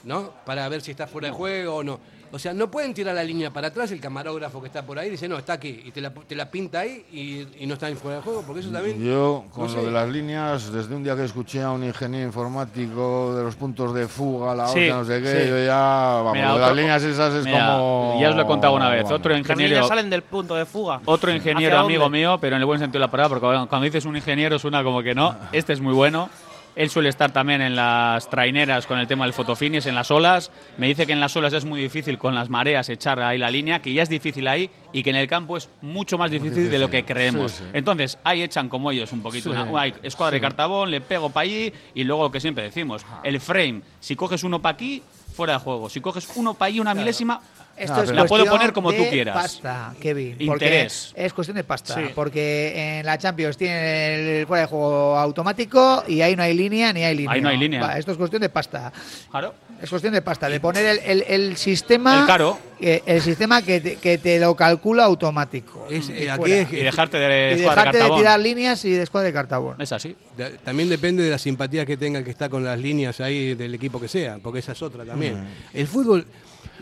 ¿no? Para ver si está fuera de juego o no. O sea, no pueden tirar la línea para atrás, el camarógrafo que está por ahí dice, no, está aquí, y te la, te la pinta ahí y, y no está en fuera de juego, porque eso también... Yo, con no lo sé. de las líneas, desde un día que escuché a un ingeniero informático de los puntos de fuga, la Sí, hostia, no sé qué, sí. yo ya, vamos, Mira, lo de las líneas esas es Mira, como... Ya os lo he contado una vez. Otro Las ingeniero. líneas salen del punto de fuga. Otro ingeniero ¿Hacia amigo dónde? mío, pero en el buen sentido de la palabra, porque cuando- cuando dices un ingeniero suena como que no. Este es muy bueno. Él suele estar también en las traineras con el tema del fotofinish, en las olas. Me dice que en las olas es muy difícil con las mareas echar ahí la línea, que ya es difícil ahí y que en el campo es mucho más difícil, de lo que creemos. Sí, sí. Entonces, ahí echan como ellos un poquito. Sí. Una, escuadra de cartabón, le pego para allí y luego lo que siempre decimos, el frame. Si coges uno para aquí, fuera de juego. Si coges uno para allí, una milésima, Esto Ah, es la puedo cuestión poner como tú de quieras. Pasta, Kevin. Interés. Es cuestión de pasta. Sí. Porque en la Champions tiene el fuera de juego automático y ahí no hay línea ni hay línea. Ahí no hay línea. Va, esto es cuestión de pasta. claro. Es cuestión de pasta, de poner el, el- el sistema. El caro. eh, el sistema que te, que te lo calcula automático. Es- Y eh, aquí es- Y dejarte de Y de dejarte de tirar líneas y de escuadra de cartabón. Es así. También depende de la simpatía que tenga el que está con las líneas ahí del equipo que sea, porque esa es otra también. El fútbol,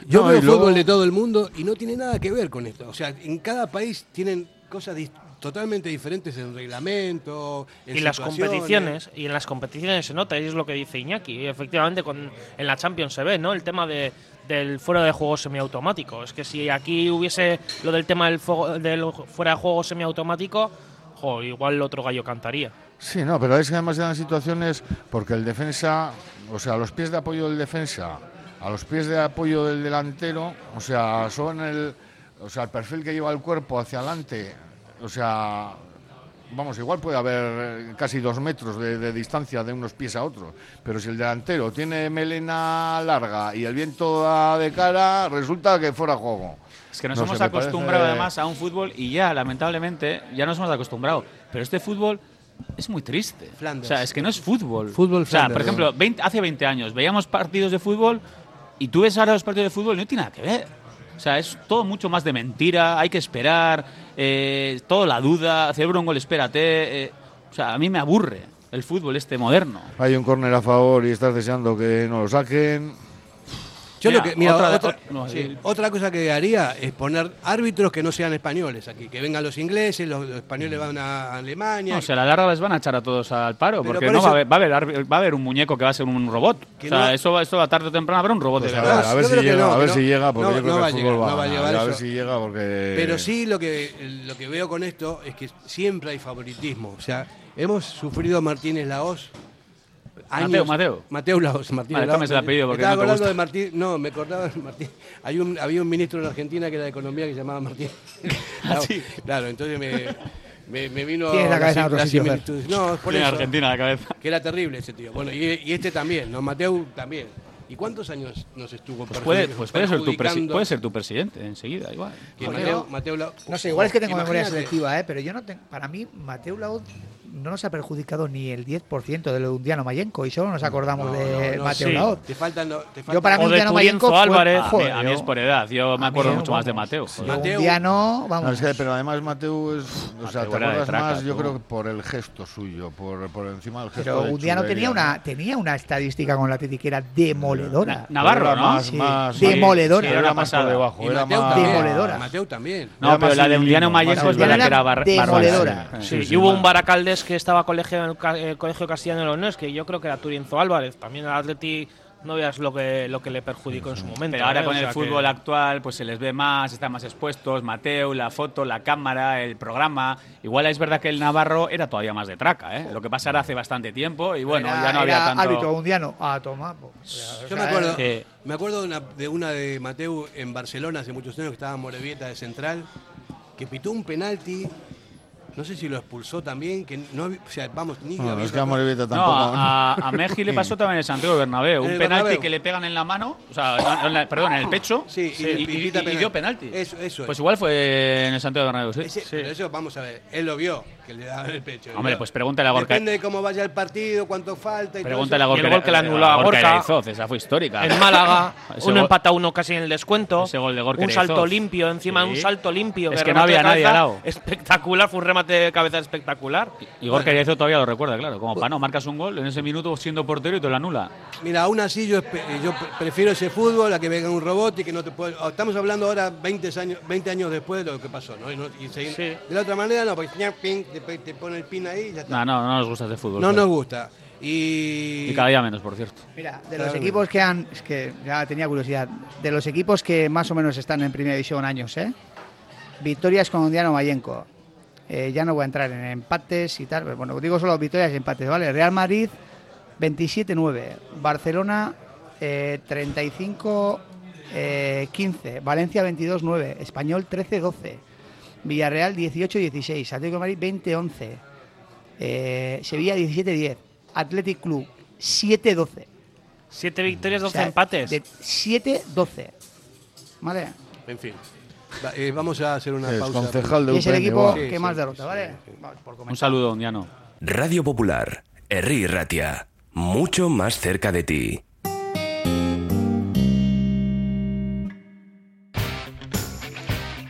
yo No, veo luego- fútbol de todo el mundo y no tiene nada que ver con esto. O sea, en cada país tienen cosas dis- totalmente diferentes en reglamento, en y las competiciones y en las competiciones se nota y es lo que dice Iñaki y efectivamente con, en la Champions se ve no el tema de del fuera de juego semiautomático. Es que si aquí hubiese lo del tema del, fuego- del fuera de juego semiautomático jo, igual el otro gallo cantaría. Sí, no, pero es que además dan situaciones porque el defensa, o sea, los pies de apoyo del defensa, a los pies de apoyo del delantero, o sea, son el, o sea, el perfil que lleva el cuerpo hacia adelante, o sea, vamos, igual puede haber casi dos metros de, de distancia de unos pies a otros. Pero si el delantero tiene melena larga y el viento da de cara, resulta que fuera juego. Es que nos No hemos acostumbrado parece- además a un fútbol y ya, lamentablemente, ya nos hemos acostumbrado. Pero este fútbol es muy triste. Flanders. O sea, es que no es fútbol. Fútbol O sea, por Flanders. ejemplo, 20 hace 20 años veíamos partidos de fútbol y tú ves ahora los partidos de fútbol no tiene nada que ver. O sea, es todo mucho más de mentira, hay que esperar, eh, todo la duda, celebra un gol, espérate. eh, o sea, a mí me aburre el fútbol este moderno. Hay un córner a favor y estás deseando que no lo saquen. Yo Mira, lo que, mira, otra- otra, ot- no, sí, sí. otra cosa que haría es poner árbitros que no sean españoles aquí, que vengan los ingleses, los, los españoles van a Alemania. No, o sea, a la larga les van a echar a todos al paro, Pero porque por no eso- va a, haber, va, a haber, arbi- va a haber un muñeco que va a ser un robot. O sea, no- eso, va- eso va tarde o temprano habrá un robot Pues de a verdad. ver, a ver si llega, no, a ver no. si llega, porque No, yo creo no que va el a fútbol llegar, va no va a ganar. llegar a ver eso. si llega, porque. Pero sí lo que, lo que veo con esto es que siempre hay favoritismo. O sea, hemos sufrido Martínez Laos. Mateo, Mateo. Mateo Laos, Martínez Vale, Laos. el apellido porque Estaba no gusta. de Martín. No, me acordaba de Martín. Hay un, había un ministro en Argentina que era de Economía que se llamaba Martín. ¿Ah, sí? Claro, entonces me, me, me vino. Tienes la cabeza en otro las sitio. No, es por Tiene eso. Argentina la cabeza. Que era terrible ese tío. Bueno, y, y este también, ¿no? Mateo también. ¿Y cuántos años nos estuvo Pues puede, pues puede, ser tu puede ser tu presidente enseguida, igual. Mateo, Mateo Lau- No sé, igual es que tengo memoria selectiva, ¿eh? pero yo no tengo. Para mí, Mateo Laud no nos ha perjudicado ni el 10% de lo de Undiano Mayenco y solo nos acordamos No, de no, no, Mateo sí. Laud. Te faltan, Yo para mí Undiano Mayenco fue- Álvarez. A mí, joder, a mí yo- es por edad, yo me acuerdo mí, mucho más de vamos, Mateo. sí. Mateo- Undiano, vamos. No, es que, pero además Mateo es. O sea, Mateo te acuerdas traca, más, yo tú. creo que por el gesto suyo, por, por encima del gesto. Pero de Undiano chulería, tenía una, tenía una estadística con la Atleti que era demoledora. Na- Navarro, Era ¿no? Más, Sí, más, demoledora. sí, Era, más por debajo. Y Era Mateo más. también. Demoledora. Mateo también. No, pero la de un Undiano Mayenco es verdad que era Demoledora. Sí, y hubo un Baracaldes que estaba colegiado en el, eh, Colegio Castellano de Leones, que yo creo que era Turienzo Álvarez. También al Atleti no veas lo que, lo que le perjudicó en su momento. Pero ahora ¿eh? con O el sea fútbol que- actual, pues se les ve más, están más expuestos. Mateo, la foto, la cámara, el programa. Igual es verdad que el Navarro era todavía más de traca, ¿eh? Lo que pasa era hace bastante tiempo y bueno, Era- ya no había tanto. árbitro Undiano. A tomar. pues, o Yo sea, me acuerdo, Eh, me acuerdo de una, de una de Mateo en Barcelona hace muchos años que estaba Morevieta de central, que pitó un penalti. No sé si lo expulsó también, que no había- o sea, vamos, ni No, es que a Morevieta No, tampoco. a, a Meji le pasó también en el Santiago Bernabéu. Un penalti Bernabéu. que le pegan en la mano, o sea, en la- perdón, en el pecho. Sí, y- y, y y- pita y penal. dio penalti. Eso, eso es. Pues igual fue en el Santiago Bernabéu, sí. Ese- pero eso vamos a ver, él lo vio, que le daba el pecho. Hombre, pues pregúntale a Gorka. Depende de cómo vaya el partido, cuánto falta y todo Pregúntale a. Y el Gorka. gol que le anuló a Gorka Gorka. Esa fue histórica. En Málaga, gol- empata a uno casi en el descuento. Ese gol de Gorka Un salto limpio, encima Sí. un salto limpio. Es que no había nadie al lado. Espectacular, fue un remate de cabeza espectacular. Y Gorka Eraizoz todavía lo recuerda, claro. Como para no, marcas un gol en ese minuto siendo portero y te lo anula. Mira, aún así yo, prefiero ese fútbol a que venga un robot y que no te puede... oh, Estamos hablando ahora 20 años, 20 años después de lo que pasó, ¿no? Y, no- y seguir- De la otra manera, no, porque te, te pone el pin ahí y ya está. No, no, no nos gusta ese fútbol. No claro. nos gusta. Y... Y cada día menos, por cierto. Mira, de los Claro. equipos que han. Es que ya tenía curiosidad. De los equipos que más o menos están en primera división años, ¿eh? Victorias con Undiano Mayenco. Eh, ya no voy a entrar en empates y tal. pero bueno, digo solo victorias y empates, ¿vale? Real Madrid 27-9. Barcelona eh, 35-15. Valencia 22-9. Español 13-12. Villarreal 18-16. Atlético de Madrid 20-11. Eh, Sevilla 17-10. Athletic Club 7-12. Siete victorias, O 12 sea, empates. de 7-12. ¿Vale? En fin. Va- eh, vamos a hacer una Es pausa. concejal de Y es el equipo que Sí, más derrota, sí, ¿vale? sí. Vamos, por Un saludo, Undiano. Radio Popular, Herri Ratia, mucho más cerca de ti.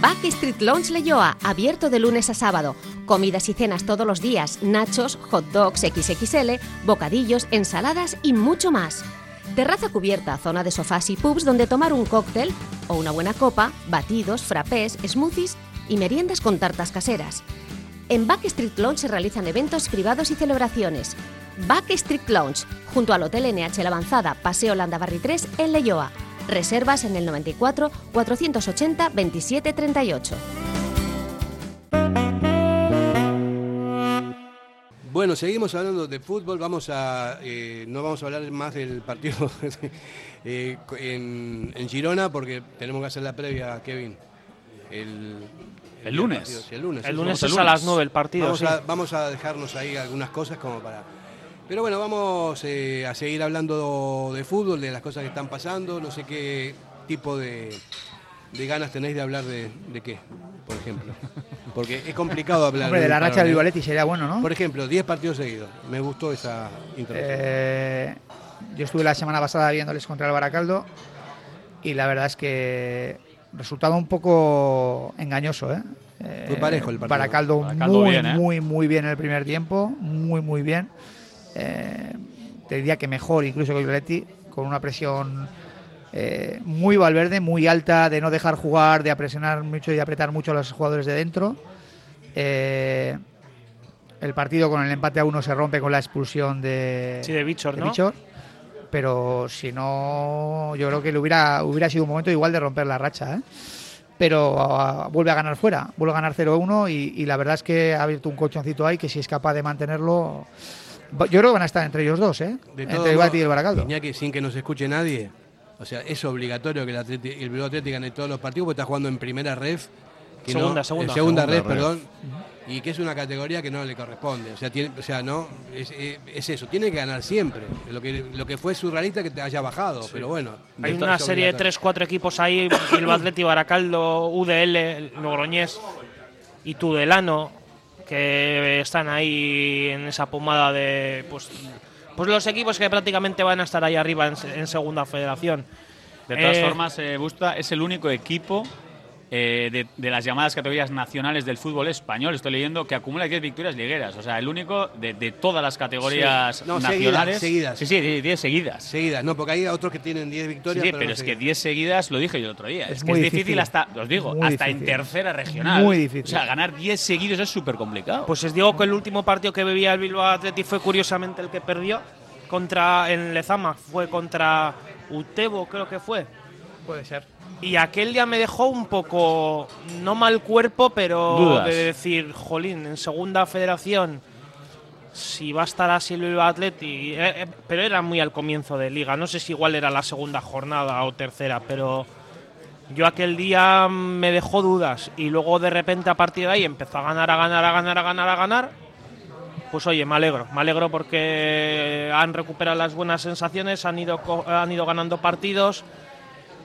Backstreet Lounge Leyoa, abierto de lunes a sábado. Comidas y cenas todos los días, nachos, hot dogs XXL, bocadillos, ensaladas y mucho más. Terraza cubierta, zona de sofás y pubs donde tomar un cóctel o una buena copa, batidos, frappés, smoothies y meriendas con tartas caseras. En Backstreet Lounge se realizan eventos privados y celebraciones. Backstreet Lounge, junto al Hotel NH La Avanzada, Paseo Landabarri 3, en Leyoa. Reservas en el 94 480 27 38. Bueno, seguimos hablando de fútbol. Vamos a, eh, no vamos a hablar más del partido eh, en, en Girona porque tenemos que hacer la previa, Kevin. El, El lunes. partido, sí, el lunes. El lunes es a las 9 el partido, Vamos, sí. a, vamos a dejarnos ahí algunas cosas como para. Pero bueno, vamos eh, a seguir hablando de fútbol, de las cosas que están pasando. No sé qué tipo de, de ganas tenéis de hablar de, de qué, por ejemplo. Porque es complicado hablar. Hombre, de la racha ¿eh? Vivaletti sería bueno, ¿no? Por ejemplo, 10 partidos seguidos. Me gustó esa introducción. Eh, yo estuve la semana pasada viéndoles contra el Baracaldo y la verdad es que resultado un poco engañoso, ¿eh? Eh, Fue parejo el partido. Baracaldo, Baracaldo muy, bien, ¿eh? muy, muy bien en el primer tiempo, muy, muy bien. Eh, te diría que mejor incluso que el Vivaletti, con una presión eh, muy Valverde, muy alta, de no dejar jugar, de presionar mucho y de apretar mucho a los jugadores de dentro. Eh, el partido con el empate a uno se rompe con la expulsión de, Sí, de Bichor, ¿no? Bichor, pero si no, yo creo que le hubiera, hubiera sido un momento igual de romper la racha. ¿eh? Pero ah, vuelve a ganar fuera, vuelve a ganar 0-1 y, y la verdad es que ha abierto un colchoncito ahí que si es capaz de mantenerlo. Yo creo que van a estar entre ellos dos, ¿eh? De entre todos el Bati y el Baracaldo. Iñaki, sin que nos escuche nadie, o sea, es obligatorio que el, Atleti, el Bilbao Atlético gane todos los partidos porque está jugando en primera ref. que no- Segunda, en segunda. segunda, Segunda red, perdón. Y que es una categoría que no le corresponde. O sea, tiene, o sea no, es, es- es eso, tiene que ganar siempre. Lo que, lo que fue surrealista que te haya bajado, pero bueno. Hay una serie de obligatorio. 3-4 equipos ahí, Bilbao Atleti, Baracaldo, UDL, Logroñés y Tudelano, que están ahí en esa pomada de pues, pues los equipos que prácticamente van a estar ahí arriba en, se- en segunda federación. De todas Eh, formas, eh, Busta es el único equipo eh, de, de las llamadas categorías nacionales del fútbol español, estoy leyendo, que acumula 10 victorias ligueras. O sea, el único de, de todas las categorías Sí. No, nacionales. seguidas, seguidas. Sí, sí, 10 seguidas. Seguidas, no, porque hay otros que tienen 10 Sí, victorias. sí, pero, pero no es que seguidas. 10 seguidas, lo dije yo el otro día. Es, Es que muy es difícil, difícil. hasta, os digo, Muy hasta en tercera regional. Muy difícil. O sea, ganar 10 seguidos es súper complicado. Pues os digo que el último partido que bebía el Bilbao Athletic fue curiosamente el que perdió contra en Lezama, fue contra Utebo, creo que fue. Puede ser. Y aquel día me dejó un poco, no mal cuerpo, pero Dudas. de decir, jolín, en segunda federación, si va a estar así el Bilbao Athletic, eh, eh, pero era muy al comienzo de liga, no sé si igual era la segunda jornada o tercera, pero yo aquel día me dejó dudas y luego de repente a partir de ahí empezó a ganar, a ganar, a ganar, a ganar, a ganar. Pues oye, me alegro, me alegro porque han recuperado las buenas sensaciones, han ido, han ido ganando partidos,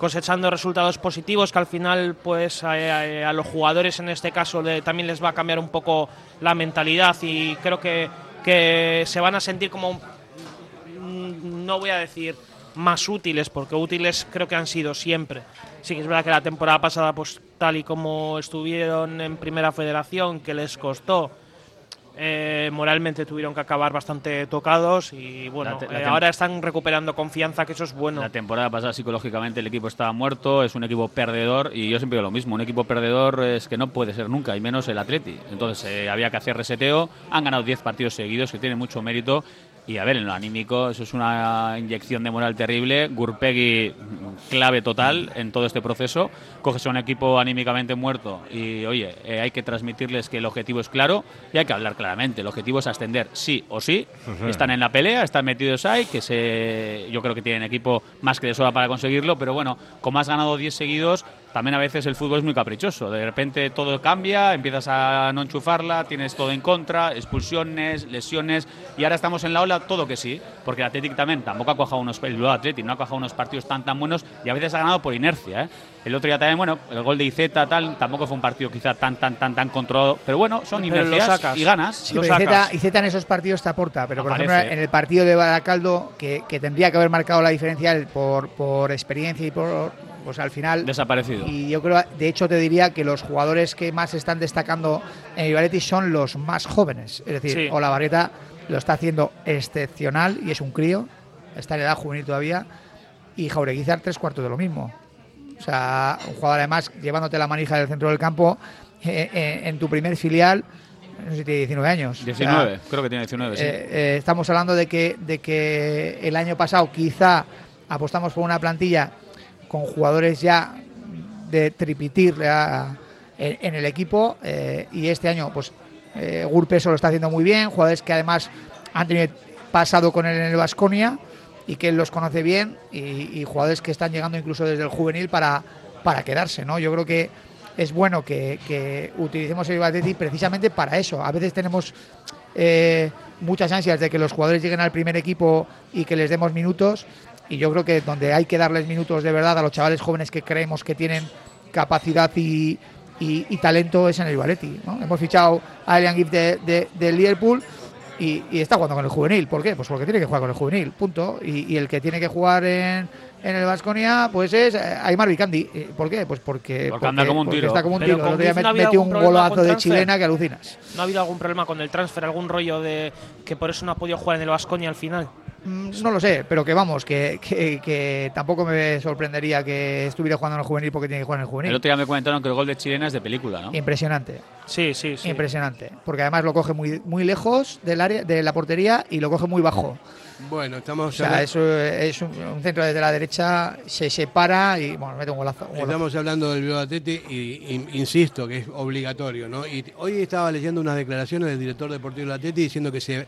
cosechando resultados positivos que al final pues a, los jugadores en este caso le- también les va a cambiar un poco la mentalidad y creo que, que se van a sentir como mm, no voy a decir más útiles porque útiles creo que han sido siempre. Sí que es verdad que la temporada pasada pues tal y como estuvieron en primera federación que les costó eh, moralmente tuvieron que acabar bastante tocados y bueno La te- la eh, ahora están recuperando confianza que eso es bueno La temporada pasada psicológicamente el equipo estaba muerto, es un equipo perdedor y yo siempre digo lo mismo, un equipo perdedor es que no puede ser nunca, y menos el Atleti. Entonces eh, había que hacer reseteo, han ganado 10 partidos seguidos que tiene mucho mérito y a ver, en lo anímico eso es una inyección de moral terrible, Gurpegui clave total en todo este proceso, coges a un equipo anímicamente muerto y oye, eh, hay que transmitirles que el objetivo es claro y hay que hablar claramente, el objetivo es ascender sí o sí, sí. están en la pelea, están metidos ahí, que se, yo creo que tienen equipo más que de sobra para conseguirlo, pero bueno, como has ganado 10 seguidos, también a veces el fútbol es muy caprichoso. De repente todo cambia, empiezas a no enchufarla, tienes todo en contra, expulsiones, lesiones, y ahora estamos en la ola todo que sí, porque el Athletic también tampoco ha cojado unos, el Athletic no ha cojado unos partidos tan tan buenos y a veces ha ganado por inercia. ¿eh? El otro día también, bueno, el gol de Izeta tal, tampoco fue un partido quizá tan tan tan tan controlado, pero bueno, son Pero lo inercias sacas. y ganas. Sí, Lo Izeta, sacas. Izeta en esos partidos te aporta, pero por ejemplo en el partido de Baracaldo, que, que tendría que haber marcado la diferencia él por, por experiencia y por pues al final Desaparecido. y yo creo, de hecho, te diría que los jugadores que más están destacando en Vivaletti son los más jóvenes. Es decir, Sí. Olavarrieta lo está haciendo excepcional y es un crío, está en edad juvenil todavía. Y Jaureguizar, tres cuartos de lo mismo. O sea, un jugador además llevándote la manija del centro del campo eh, eh, en tu primer filial, no sé si tiene 19 años. O sea, 19, creo que tiene 19, sí. eh, eh, estamos hablando de que, de que el año pasado quizá apostamos por una plantilla con jugadores ya de tripitir en, el equipo eh, y este año pues eh, Gurpe eso lo está haciendo muy bien, jugadores que además han tenido pasado con él en el Vasconia y que él los conoce bien y, jugadores que están llegando incluso desde el juvenil para, para quedarse, ¿no? Yo creo que es bueno que, utilicemos el Atleti precisamente para eso. A veces tenemos eh, muchas ansias de que los jugadores lleguen al primer equipo y que les demos minutos. Y yo creo que donde hay que darles minutos de verdad a los chavales jóvenes que creemos que tienen capacidad y, y- y talento es en el Valetti. Hemos fichado a Elian Gift de, de- del Liverpool y, y está jugando con el juvenil. ¿Por qué? Pues porque tiene que jugar con el juvenil, punto. Y, y el que tiene que jugar en, en el Vasconia pues es eh, Aymar Vicandi. ¿Por qué? Pues porque, Porque anda como un porque tiro. está como un Pero tiro. El otro día no ha met- habido metió algún un problema golazo con de chilena que alucinas. ¿No ha habido algún problema con el transfer, algún rollo de que por eso no ha podido jugar en el Vasconia al final? Mm, No lo sé, pero que vamos, que, que, que tampoco me sorprendería que estuviera jugando en el juvenil porque tiene que jugar en el El juvenil. otro día me comentaron que el gol de Chilena es de película, ¿no? Impresionante. Sí, sí, sí. Impresionante. Porque además lo coge muy, muy lejos del área, de la portería y lo coge muy bajo. Bueno, estamos O sea, hablando- eso es un, un centro desde la derecha, se separa y bueno, mete un golazo. un golazo. Estamos hablando del Bilbao Athletic y, y- insisto que es obligatorio, ¿no? Y hoy estaba leyendo unas declaraciones del director deportivo del Athletic diciendo que se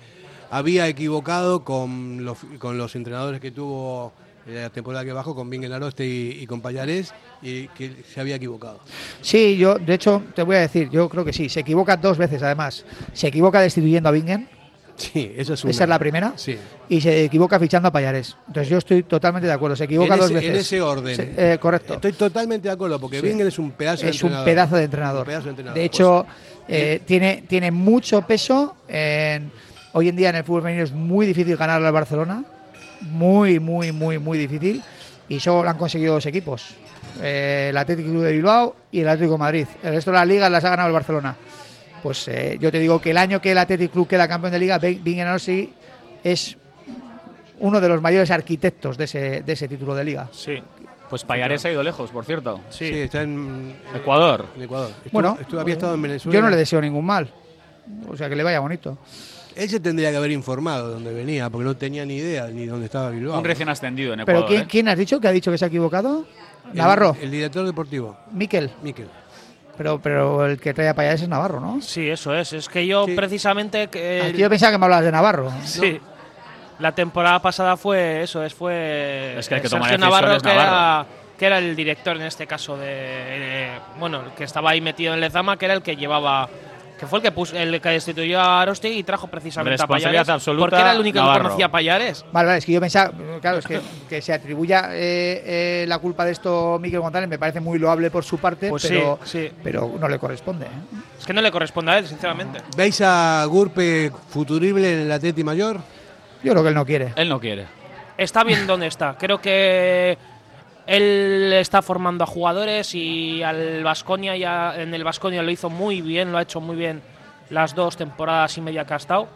había equivocado con los, con los entrenadores que tuvo eh, la temporada que bajó, con Bingen Aroste y, y con Payarés, y que se había equivocado. Sí, yo, de hecho, te voy a decir, yo creo que sí. Se equivoca dos veces además. Se equivoca destituyendo a Bingen. Sí, eso es una. Esa es la primera. Sí. Y se equivoca fichando a Payarés. Entonces yo estoy totalmente de acuerdo. Se equivoca en dos ese, veces. En ese orden. Se- eh, correcto. Estoy totalmente de acuerdo, porque Sí. Bingen es un pedazo de es un entrenador. pedazo de entrenador. Un pedazo de entrenador. De hecho, eh, tiene, tiene mucho peso. En, hoy en día en el fútbol femenino es muy difícil ganarle al Barcelona. Muy, muy, muy, muy difícil. Y solo lo han conseguido dos equipos. Eh, el Atlético Club de Bilbao y el Atlético de Madrid. El resto de las ligas las ha ganado el Barcelona. Pues eh, yo te digo que el año que el Atlético Club queda campeón de liga, Bingen Orsi es uno de los mayores arquitectos de ese, de ese título de liga. Sí. Pues Payares ha ido lejos, por cierto. Sí, está en Ecuador. En Ecuador. Estuvo- Bueno, estuvo- había estado en Venezuela. yo no le deseo ningún mal. O sea, que le vaya bonito. Él se tendría que haber informado de dónde venía, porque no tenía ni idea ni dónde estaba Bilbao. Un recién ascendido en ¿Pero Ecuador. quién, ¿eh? quién has dicho que ha dicho que se ha equivocado? El- Navarro. El, director deportivo. Miquel. Miquel. Pero, pero el que trae a Payares es Navarro, ¿no? Sí, eso es. Es que yo precisamente... Que Ah, Yo pensaba que me hablabas de Navarro. Sí. La temporada pasada fue eso, es fue Es que el que Sergio Navarro, que Navarro. era que era el director en este caso de, de- bueno, el que estaba ahí metido en Lezama, que era el que llevaba que fue el que puso, el que destituyó a Arostegui y trajo precisamente a Payares, absoluta, porque era el único Navarro. que conocía a Payares. Vale, vale, es que yo pensaba, claro, es que, que se atribuya eh, eh, la culpa de esto a Miquel González me parece muy loable por su parte, Pues pero, sí, sí. pero no le corresponde. ¿eh? Es que no le corresponde a él, sinceramente. ¿Veis a Gurpe futurible en el Atleti Mayor? Yo creo que él no quiere. Él no quiere. Está bien donde está. Creo que él está formando a jugadores y al Vasconia ya en el Vasconia lo hizo muy bien, lo ha hecho muy bien las dos temporadas y media que ha estado.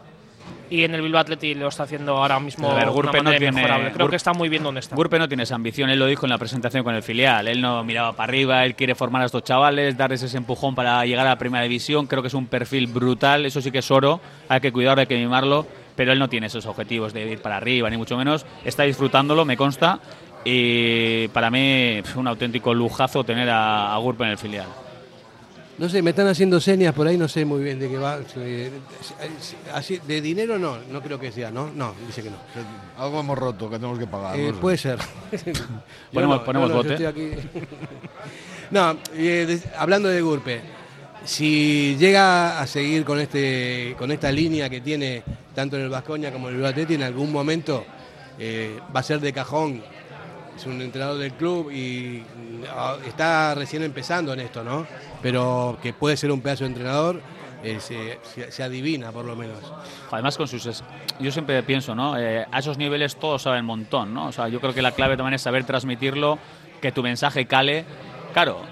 Y en el Bilbao Athletic lo está haciendo ahora mismo A ver, de Gurpe una no tiene-. Creo Gur- que está muy bien donde está. Gurpe no tiene esa ambición, él lo dijo en la presentación con el filial. Él no miraba para arriba, él quiere formar a estos chavales, darles ese empujón para llegar a la primera división. Creo que es un perfil brutal, eso sí que es oro, hay que cuidarlo, hay que mimarlo, pero él no tiene esos objetivos de ir para arriba, ni mucho menos. Está disfrutándolo, me consta, y para mí es un auténtico lujazo tener a, a Gurpe en el filial. No sé, me están haciendo señas por ahí, no sé muy bien de qué va. Eh, así- de dinero no, no creo que sea, ¿no? No, dice que no. Algo hemos roto que tenemos que pagar. Eh, no puede ser. Ponemos- no, ponemos no, no, bote. aquí. no, eh, des- hablando de Gurpe, si llega a seguir con este con esta línea que tiene tanto en el Vascoña como en el Bilbao en algún momento eh, va a ser de cajón. Es un entrenador del club y ah, está recién empezando en esto, ¿no? Pero que puede ser un pedazo de entrenador, eh, se, se- adivina por lo menos. Además, con sus. Yo siempre pienso, ¿no? Eh, a esos niveles todos saben un montón, ¿no? O sea, yo creo que la clave también es saber transmitirlo que tu mensaje cale. Claro,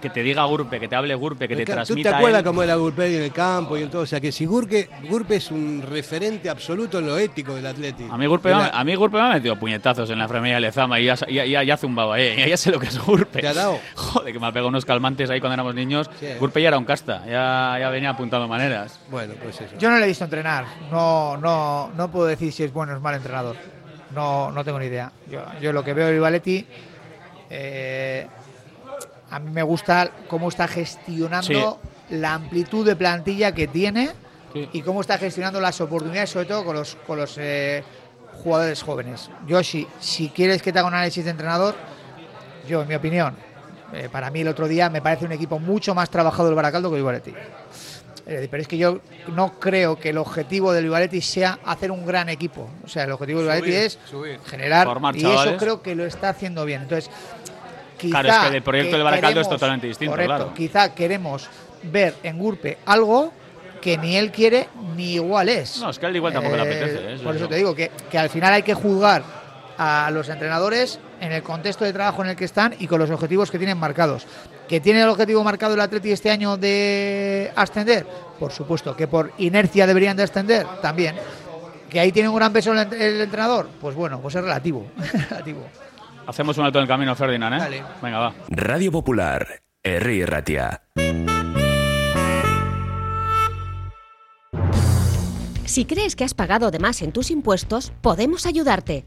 que te diga Gurpe, que te hable Gurpe, que te que, ¿Tú te transmita. acuerdas él. cómo era Gurpe en el campo y en todo? O sea, que si Gurpe, Gurpe es un referente absoluto en lo ético del Atlético. A mí, Gurpe, la- a mí Gurpe me ha metido puñetazos en la enfermería de Lezama y ya, ya, ya, ya zumbaba, eh. Ya sé lo que es Gurpe. ¿Te ha dado? Joder, que me ha pegado unos calmantes ahí cuando éramos niños. Sí. Gurpe ya era un casta, ya, ya venía apuntando maneras. Bueno, pues eso. Yo no le he visto entrenar. No, no, no puedo decir si es bueno o es mal entrenador. No, no tengo ni idea. Yo, yo lo que veo de Valetti, eh, a mí me gusta cómo está gestionando la amplitud de plantilla que tiene y cómo está gestionando las oportunidades, sobre todo con los, con los eh, jugadores jóvenes. Yo, si, si quieres que te haga un análisis de entrenador, yo, en mi opinión, eh, para mí el otro día me parece un equipo mucho más trabajado el Baracaldo que el Valetti. Eh, pero es que yo no creo que el objetivo del Vivaletti sea hacer un gran equipo. O sea, el objetivo del Vivaletti Subir, es subir. generar Formar y chavales. eso creo que lo está haciendo bien. Entonces, quizá Claro, es que el proyecto que del Baracaldo es queremos- totalmente distinto, correcto, claro. Quizá queremos ver en Gurpe algo que ni él quiere ni igual es. No, es que él igual tampoco le Eh, apetece. ¿eh? Por eso te digo que, que al final hay que juzgar a los entrenadores en el contexto de trabajo en el que están y con los objetivos que tienen marcados. ¿Que tiene el objetivo marcado el Atleti este año de ascender? Por supuesto. ¿Que por inercia deberían de ascender? También. ¿Que ahí tiene un gran peso el, el entrenador? Pues bueno, pues es relativo. relativo. Hacemos un alto en el camino, Ferdinand, ¿eh? Dale. Venga, va. Radio Popular, Herri Ratia. Si crees que has pagado de más en tus impuestos, podemos ayudarte.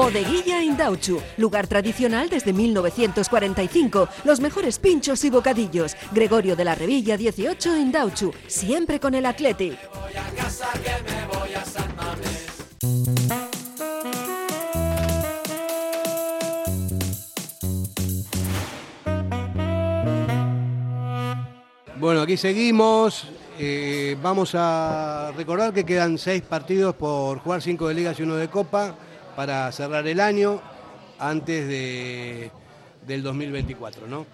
Bodeguilla Indauchu, lugar tradicional desde 1945. Los mejores pinchos y bocadillos. Gregorio de la Revilla 18 Indauchu, siempre con el Athletic. Bueno, aquí seguimos. Eh, vamos a recordar que quedan seis partidos por jugar, cinco de ligas y uno de copa, para cerrar el año antes de, del 2024, ¿no?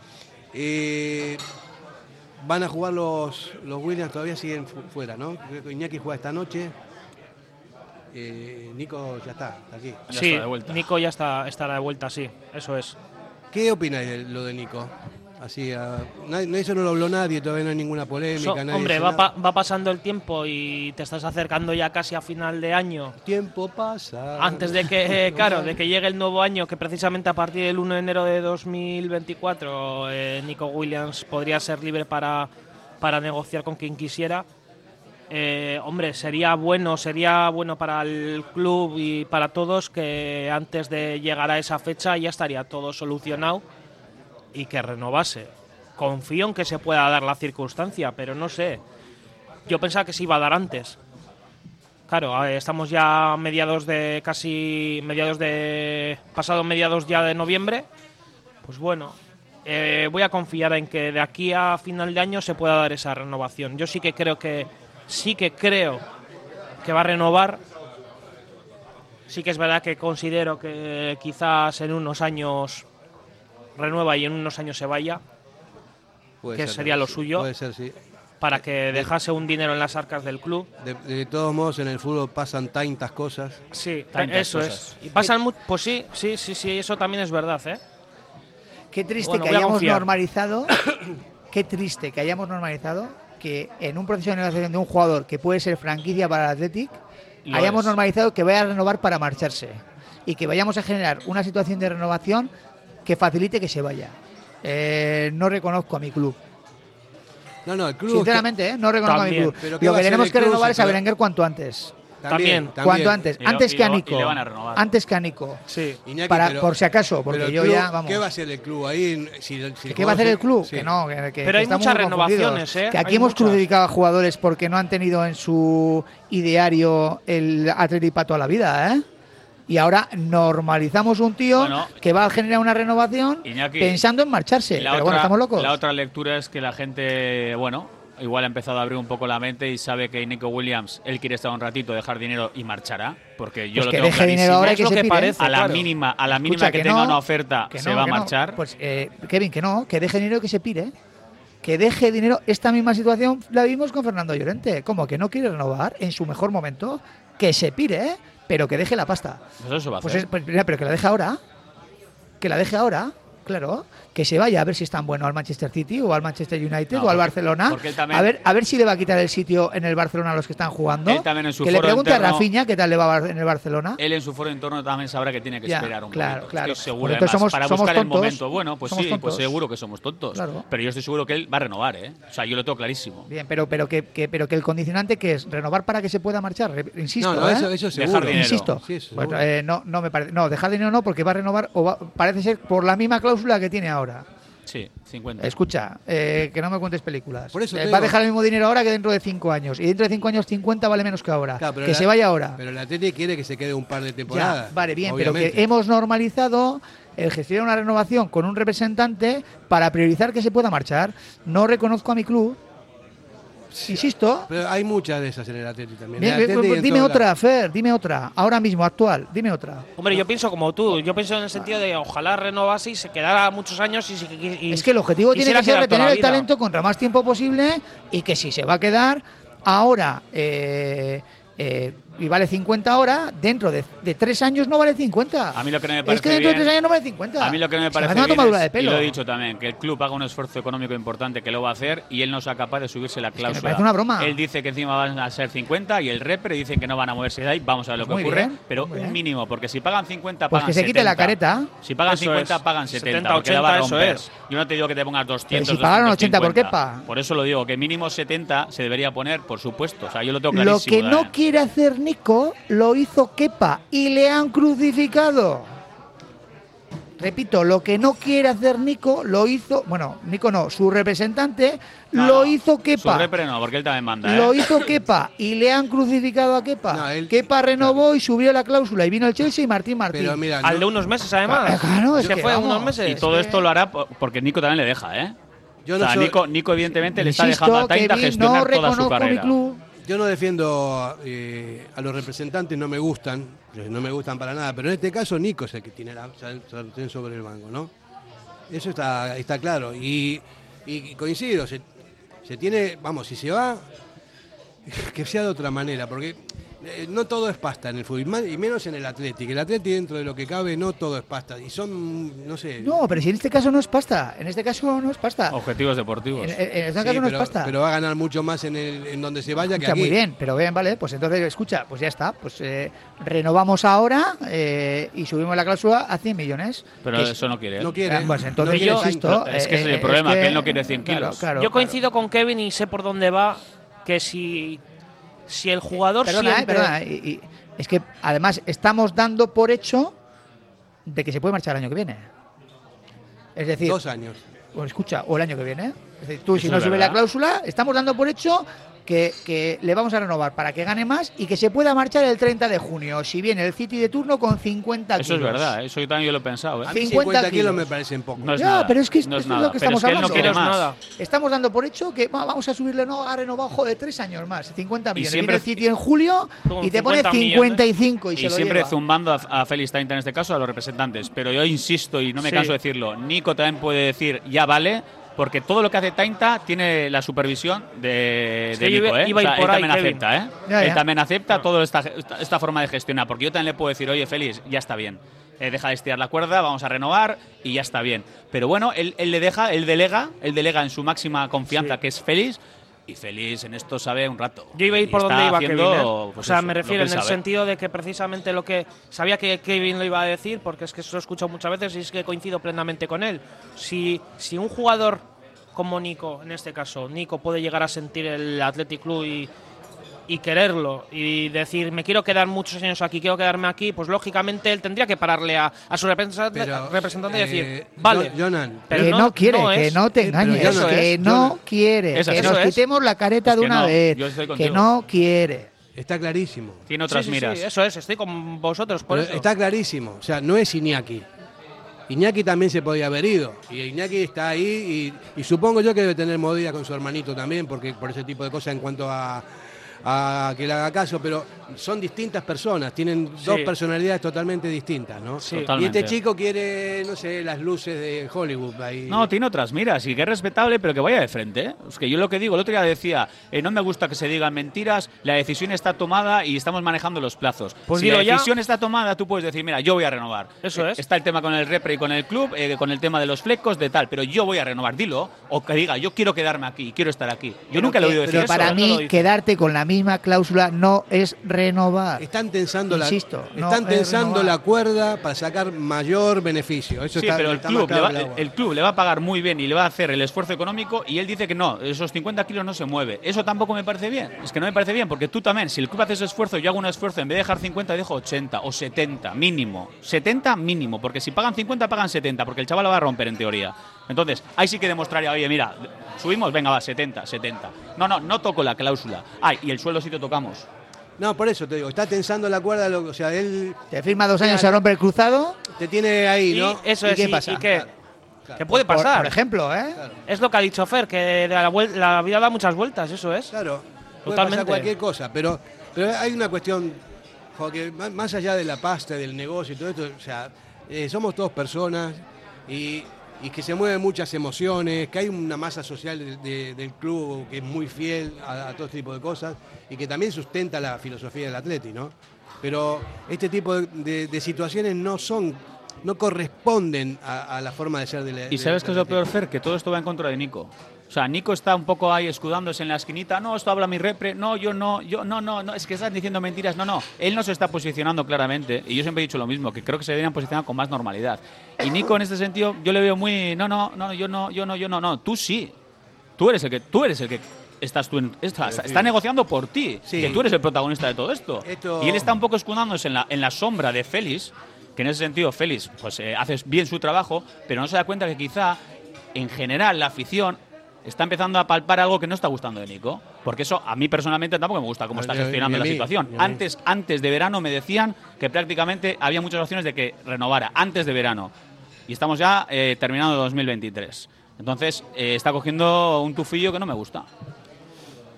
Eh, van a jugar los, los Williams, todavía siguen fu- fuera, ¿no? Creo que Iñaki juega esta noche. Eh, Nico ya está, está aquí. sí, Nico ya está, estará de vuelta, sí, eso es. ¿Qué opináis de lo de Nico? Así, nadie- eso no lo habló nadie, todavía no hay ninguna polémica. So- nadie hombre, va, pa- va pasando el tiempo y te estás acercando ya casi a final de año. Tiempo pasa. Antes de que, claro, de que llegue el nuevo año, que precisamente a partir del 1 de enero de 2024 eh, Nico Williams podría ser libre para, para negociar con quien quisiera. Eh, hombre, sería bueno, sería bueno para el club y para todos que antes de llegar a esa fecha ya estaría todo solucionado y que renovase. Confío en que se pueda dar la circunstancia, pero no sé. Yo pensaba que se iba a dar antes. Claro, estamos ya a mediados de casi mediados de pasado mediados ya de noviembre. Pues bueno, eh, voy a confiar en que de aquí a final de año se pueda dar esa renovación. Yo sí que creo que sí que creo que va a renovar. Sí que es verdad que considero que quizás en unos años renueva y en unos años se vaya, Puede que ser, sería lo suyo, Puede ser, sí. para que dejase un dinero en las arcas del club. De, de todos modos, en el fútbol pasan tantas cosas. Sí, Tantas eso cosas. es. Y pasan mu- pues sí, sí, sí, sí, eso también es verdad, ¿eh? Qué triste Bueno, que hayamos normalizado, qué triste que hayamos normalizado que en un proceso de negociación de un jugador que puede ser franquicia para el Athletic, Lo hayamos es. normalizado que vaya a renovar para marcharse y que vayamos a generar una situación de renovación que facilite que se vaya. Eh, no reconozco a mi club. No, no, el club. Sinceramente, ¿eh? no reconozco a mi club. Pero ¿qué Lo que tenemos que renovar es a Berenguer cuanto antes. También, Cuanto antes. Lo- antes y que a Nico. le van a renovar. Antes que a Nico. Sí. Iñaki, Para, pero- por si acaso, porque yo club, ya, vamos. ¿Qué va a hacer el club ahí? Si, si el ¿Qué va a hacer el club? Sí. Que no, que, que- Pero que hay muchas renovaciones, ¿eh? Que aquí Hay hemos muchas. crucificado a jugadores porque no han tenido en su ideario el Atleti para toda la vida, ¿eh? Y ahora normalizamos un tío Bueno. que va a generar una renovación Iñaki, pensando en marcharse. Pero otra, bueno, estamos locos. La otra lectura es que la gente, bueno, igual ha empezado a abrir un poco la mente y sabe que Nico Williams, él quiere estar un ratito, dejar dinero y marchará, porque yo Pues lo que tengo deje dinero ahora y que se pire. a la Claro. mínima, a la Escucha, mínima que, que tenga una oferta, que se va a que no. marchar. Pues, eh, Kevin, que no, que deje dinero que se pire. Que deje dinero. Esta misma situación la vimos con Fernando Llorente. Como que no quiere renovar en su mejor momento, que se pire, ¿eh? Pero que deje la pasta. Pues eso va a Pues hacer. es- pues mira, pero que la deje ahora. Que la deje ahora, claro. Que se vaya a ver si es tan bueno al Manchester City o al Manchester United No, o al porque- Barcelona. porque él también- a ver, a ver si le va a quitar el sitio en el Barcelona a los que están jugando. Él también en su que le foro pregunte a Rafinha qué tal le va en el Barcelona. Él en su foro interno también sabrá que tiene que Ya, esperar un claro, poquito. claro. Estoy seguro, además, somos- para somos buscar el tontos. momento. Bueno, pues sí, pues seguro que somos tontos. Claro. Pero yo estoy seguro que él va a renovar, ¿eh? O sea, yo lo tengo clarísimo. Bien, pero, pero, que, que- pero que el condicionante que es renovar para que se pueda marchar. Insisto, No, no, ¿eh? eso- eso seguro. Dejar. Insisto. Sí, eso Bueno, seguro. eh, no, no me parece. No, dejar dinero no, porque va a renovar o va- parece ser por la misma cláusula que tiene ahora. Sí, 50. Escucha, eh, que no me cuentes películas. Por eso Eh, va a dejar el mismo dinero ahora que dentro de cinco años. Y dentro de cinco años 50 vale menos que ahora. Claro, que la- se vaya ahora. Pero el Atleti quiere que se quede un par de Ya, temporadas. vale, bien, pero que hemos normalizado el gestionar una renovación con un representante para priorizar que se pueda marchar. No reconozco a mi club. Insisto. Pero hay muchas de esas en el Atleti también. El Atleti dime otra. Fer, dime otra. Ahora mismo, actual, dime otra. Hombre, yo pienso como tú. Yo pienso en el sentido de ojalá renovase y se quedara muchos años y, y- Es que el objetivo tiene que ser retener el talento contra más tiempo posible y que si se va a quedar ahora eh, eh, y vale 50 ahora, dentro de, de tres años no vale 50. A mí lo que no me es parece que dentro de bien- tres años no vale 50. A mí lo que no me parece bien tomadura es- de pelo. y lo he dicho también, que el club haga un esfuerzo económico importante que lo va a hacer y él no sea capaz de subirse la cláusula. parece una broma. Él dice que encima van a ser 50 y el repre dice que no van a moverse de ahí. Vamos a ver lo que Muy ocurre. bien, pero un bien. mínimo, porque si pagan 50, Pues pagan que se quite la 70. careta. Si pagan Eso 50, es. pagan 70. 70, porque la va a 80, eso romper. es. Yo no te digo que te pongas 200. si pagaron 80, ¿por qué 250. pa? Por eso lo digo, que mínimo 70 se debería poner, por supuesto. O sea, yo lo tengo Lo clarísimo. que no ¿eh? quiere hacer Nico lo hizo Kepa y le han crucificado. Repito, lo que no quiere hacer Nico lo hizo, bueno, Nico no, su representante No, lo no, hizo Su Kepa. repre no, porque él también manda. ¿eh? Lo hizo Kepa y le han crucificado a Kepa. No, él- Kepa renovó y subió la cláusula y vino el Chelsea y Martín Martín. Pero mira, Al no- de unos meses, además. Claro, es se que fue vamos. unos meses. Y todo esto lo hará po- porque Nico también le deja, ¿eh? Yo o no sea, soy- Nico, Nico evidentemente le está dejando a Kevin, gestionar no toda su reconozco mi carrera. club. Yo no defiendo eh, a los representantes, no me gustan, no me gustan para nada, pero en este caso Nico es el que tiene la sar- sartén sobre el mango, ¿no? Eso está, está claro. Y, coincido, se tiene, vamos, si se va, que sea de otra manera, porque eh, no todo es pasta en el fútbol, y más- y menos en el Atlético. El Atlético dentro de lo que cabe no todo es pasta, y son, no sé... No, pero si en este caso no es pasta. En este caso no es pasta. Objetivos deportivos. En, este Sí, caso no es pero, pasta. pero va a ganar mucho más en, el, en donde se vaya que Escucha, aquí. muy bien, pero bien, vale, pues entonces escucha, pues ya está, pues eh, renovamos ahora eh, y subimos la cláusula a 100 millones. Pero Que es- eso no quiere. No quiere. Pues entonces No quiere yo insisto. Es que ese es el problema, que él no quiere 100 claro, kilos. claro, Yo claro. coincido con Kevin y sé por dónde va. Que si, si el jugador Perdona, eh, siente. perdona, y- y es que además estamos dando por hecho de que se puede marchar el año que viene. Es decir, Dos años. o escucha, o el año que viene. Es decir, tú Eso si no verdad. la cláusula, estamos dando por hecho que, que le vamos a renovar para que gane más y que se pueda marchar el 30 de junio, si viene el City de turno con 50 kilos. Eso es verdad, eso yo también yo lo he pensado. ¿eh? A mí 50 50 kilos kilos. me parecen poco. No es ya, nada, pero es que esto no es es nada. lo que Pero estamos es que él hablando. no quiere más. nada. Estamos dando por hecho que va- vamos a subirle no, ha renovado joder, tres años más, 50 millones. siempre- Viene el City en julio y te pone 50 millones. 55 y, Y se lo siempre lleva. zumbando a, a Félix Tainta en este caso, a los representantes. Pero yo insisto y no me Sí. canso de decirlo, Nico también puede decir ya vale, porque todo lo que hace Tainta tiene la supervisión de, yo Nico. ¿eh? iba O sea, él ahí, también Kevin. acepta, ¿eh? Ya, Él ya. también acepta toda esta, esta, forma de gestionar, porque yo también le puedo decir, oye Félix, ya está bien. Eh, deja de estirar la cuerda, vamos a renovar y ya está bien. Pero bueno, él, él le deja, él delega, él delega en su máxima confianza, que es Félix, y Félix en esto sabe un rato. Yo iba a ir por donde iba haciendo, Kevin. ¿eh? pues o sea, eso, me refiero en el sabe. sentido de que precisamente lo que sabía que Kevin lo iba a decir, porque es que eso lo he escuchado muchas veces y es que coincido plenamente con él. Si, si un jugador como Nico, en este caso, Nico puede llegar a sentir el Athletic Club y, y quererlo y decir, me quiero quedar muchos años aquí, quiero quedarme aquí, pues lógicamente él tendría que pararle a, a su representante, Pero, representante y eh, decir, vale. Jo- Jonan, pero que no, quiere, que es- no te engañes, que es, no no- quiere, Eso- que eso nos es. quitemos la careta Es de una no, vez, que no quiere. está clarísimo. Tiene otras sí, sí, miras. eso es, estoy con vosotros por Pero eso. está clarísimo. O sea, no es Iñaki. Iñaki también se podía haber ido. Y Iñaki está ahí y, y supongo yo que debe tener movida con su hermanito también, porque por ese tipo de cosas en cuanto a, a que le haga caso, pero son distintas personas, tienen dos personalidades totalmente distintas, ¿no? Sí. Y este chico quiere, no sé, las luces de Hollywood ahí. No, tiene otras miras y que es respetable, pero que vaya de frente. ¿eh? Es que yo lo que digo, el otro día decía, eh, no me gusta que se digan mentiras, la decisión está tomada y estamos manejando los plazos. Pues si la ya. decisión está tomada, tú puedes decir, mira, yo voy a renovar. Eso Eh, es. Está el tema con el repre y con el club, eh, con el tema de los flecos, de tal, pero yo voy a renovar, dilo. O que diga, yo quiero quedarme aquí, quiero estar aquí. Yo Pero nunca le he oído decir pero eso. para lo mí, quedarte con la misma cláusula no es renovar. Están tensando Insisto, la, están es tensando la cuerda para sacar mayor beneficio. Eso Sí, está, pero el está club, le va, el club le va a pagar muy bien y le va a hacer el esfuerzo económico y él dice que no, esos 50 kilos no se mueve. Eso tampoco me parece bien. Es que no me parece bien porque tú también, si el club hace ese esfuerzo, yo hago un esfuerzo, en vez de dejar 50 dejo 80 o 70 mínimo. 70 mínimo, porque si pagan 50 pagan 70, porque el chaval lo va a romper en teoría. Entonces, ahí sí que demostraría, oye, mira, subimos, venga, va, 70, 70. No, no, no toco la cláusula. Ay, y el suelo sí te tocamos. No, por eso te digo, está tensando la cuerda, lo- o sea, él Te firma dos años, se rompe el cruzado. te tiene ahí, Y ¿no? eso ¿Y es, qué y- pasa? y? Claro. ¿Qué puede pasar? Por, ejemplo, ¿eh? Es lo que ha dicho Fer, que la, vida da muchas vueltas, eso es. Claro, puede Totalmente. pasar cualquier cosa, pero, pero hay una cuestión, que más, más allá de la pasta, del negocio y todo esto, o sea, eh, somos todos personas y, y que se mueven muchas emociones, que hay una masa social de- de- del club que es muy fiel a, a todo este tipo de cosas y que también sustenta la filosofía del Atleti, ¿no? Pero este tipo de, de- situaciones no son, no corresponden a, a la forma de ser de la ¿Y sabes qué es lo peor, Fer? Que todo esto va en contra de Nico. O sea, Nico está un poco ahí escudándose en la esquinita. No, esto habla mi repre. No, yo no, yo no, no, no. Es que estás diciendo mentiras. No, no. Él no se está posicionando claramente. Y yo siempre he dicho lo mismo, que creo que se deberían posicionar con más normalidad. Y Nico en este sentido, yo le veo muy. No, no, no, yo no, yo no, yo no, no. Tú sí. Tú eres el que, tú eres el que estás tú en, está, está negociando por ti. Sí. Que tú eres el protagonista de todo esto. Esto- Y él está un poco escudándose en la, en la sombra de Félix, que en ese sentido Félix pues eh, hace bien su trabajo, pero no se da cuenta que quizá en general la afición está empezando a palpar algo que no está gustando de Nico. Porque eso a mí personalmente tampoco me gusta cómo está gestionando la situación. Antes, antes de verano me decían que prácticamente había muchas opciones de que renovara antes de verano. Y estamos ya eh, terminando 2023. Entonces eh, está cogiendo un tufillo que no me gusta.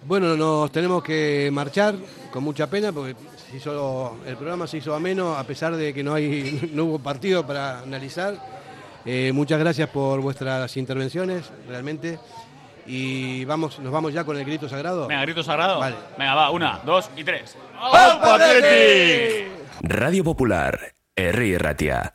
Bueno, nos tenemos que marchar con mucha pena porque se hizo, el programa se hizo ameno a pesar de que no, hay, no hubo partido para analizar. Eh, muchas gracias por vuestras intervenciones, realmente. Y vamos, nos vamos ya con el grito sagrado. Venga, grito sagrado. Vale. Venga, va, una, dos y tres. Radio Popular, Herri Ratia.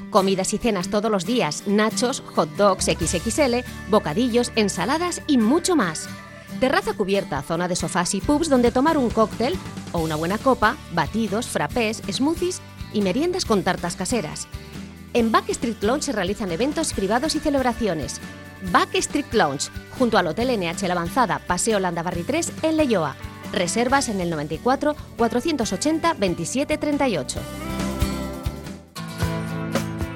Comidas y cenas todos los días, nachos, hot dogs XXL, bocadillos, ensaladas y mucho más. Terraza cubierta, zona de sofás y pubs donde tomar un cóctel o una buena copa, batidos, frappés, smoothies y meriendas con tartas caseras. En Backstreet Lounge se realizan eventos privados y celebraciones. Backstreet Lounge, junto al Hotel NH Avanzada, Paseo Landabarri 3 en Leyoa. Reservas en el 94 480 27 38.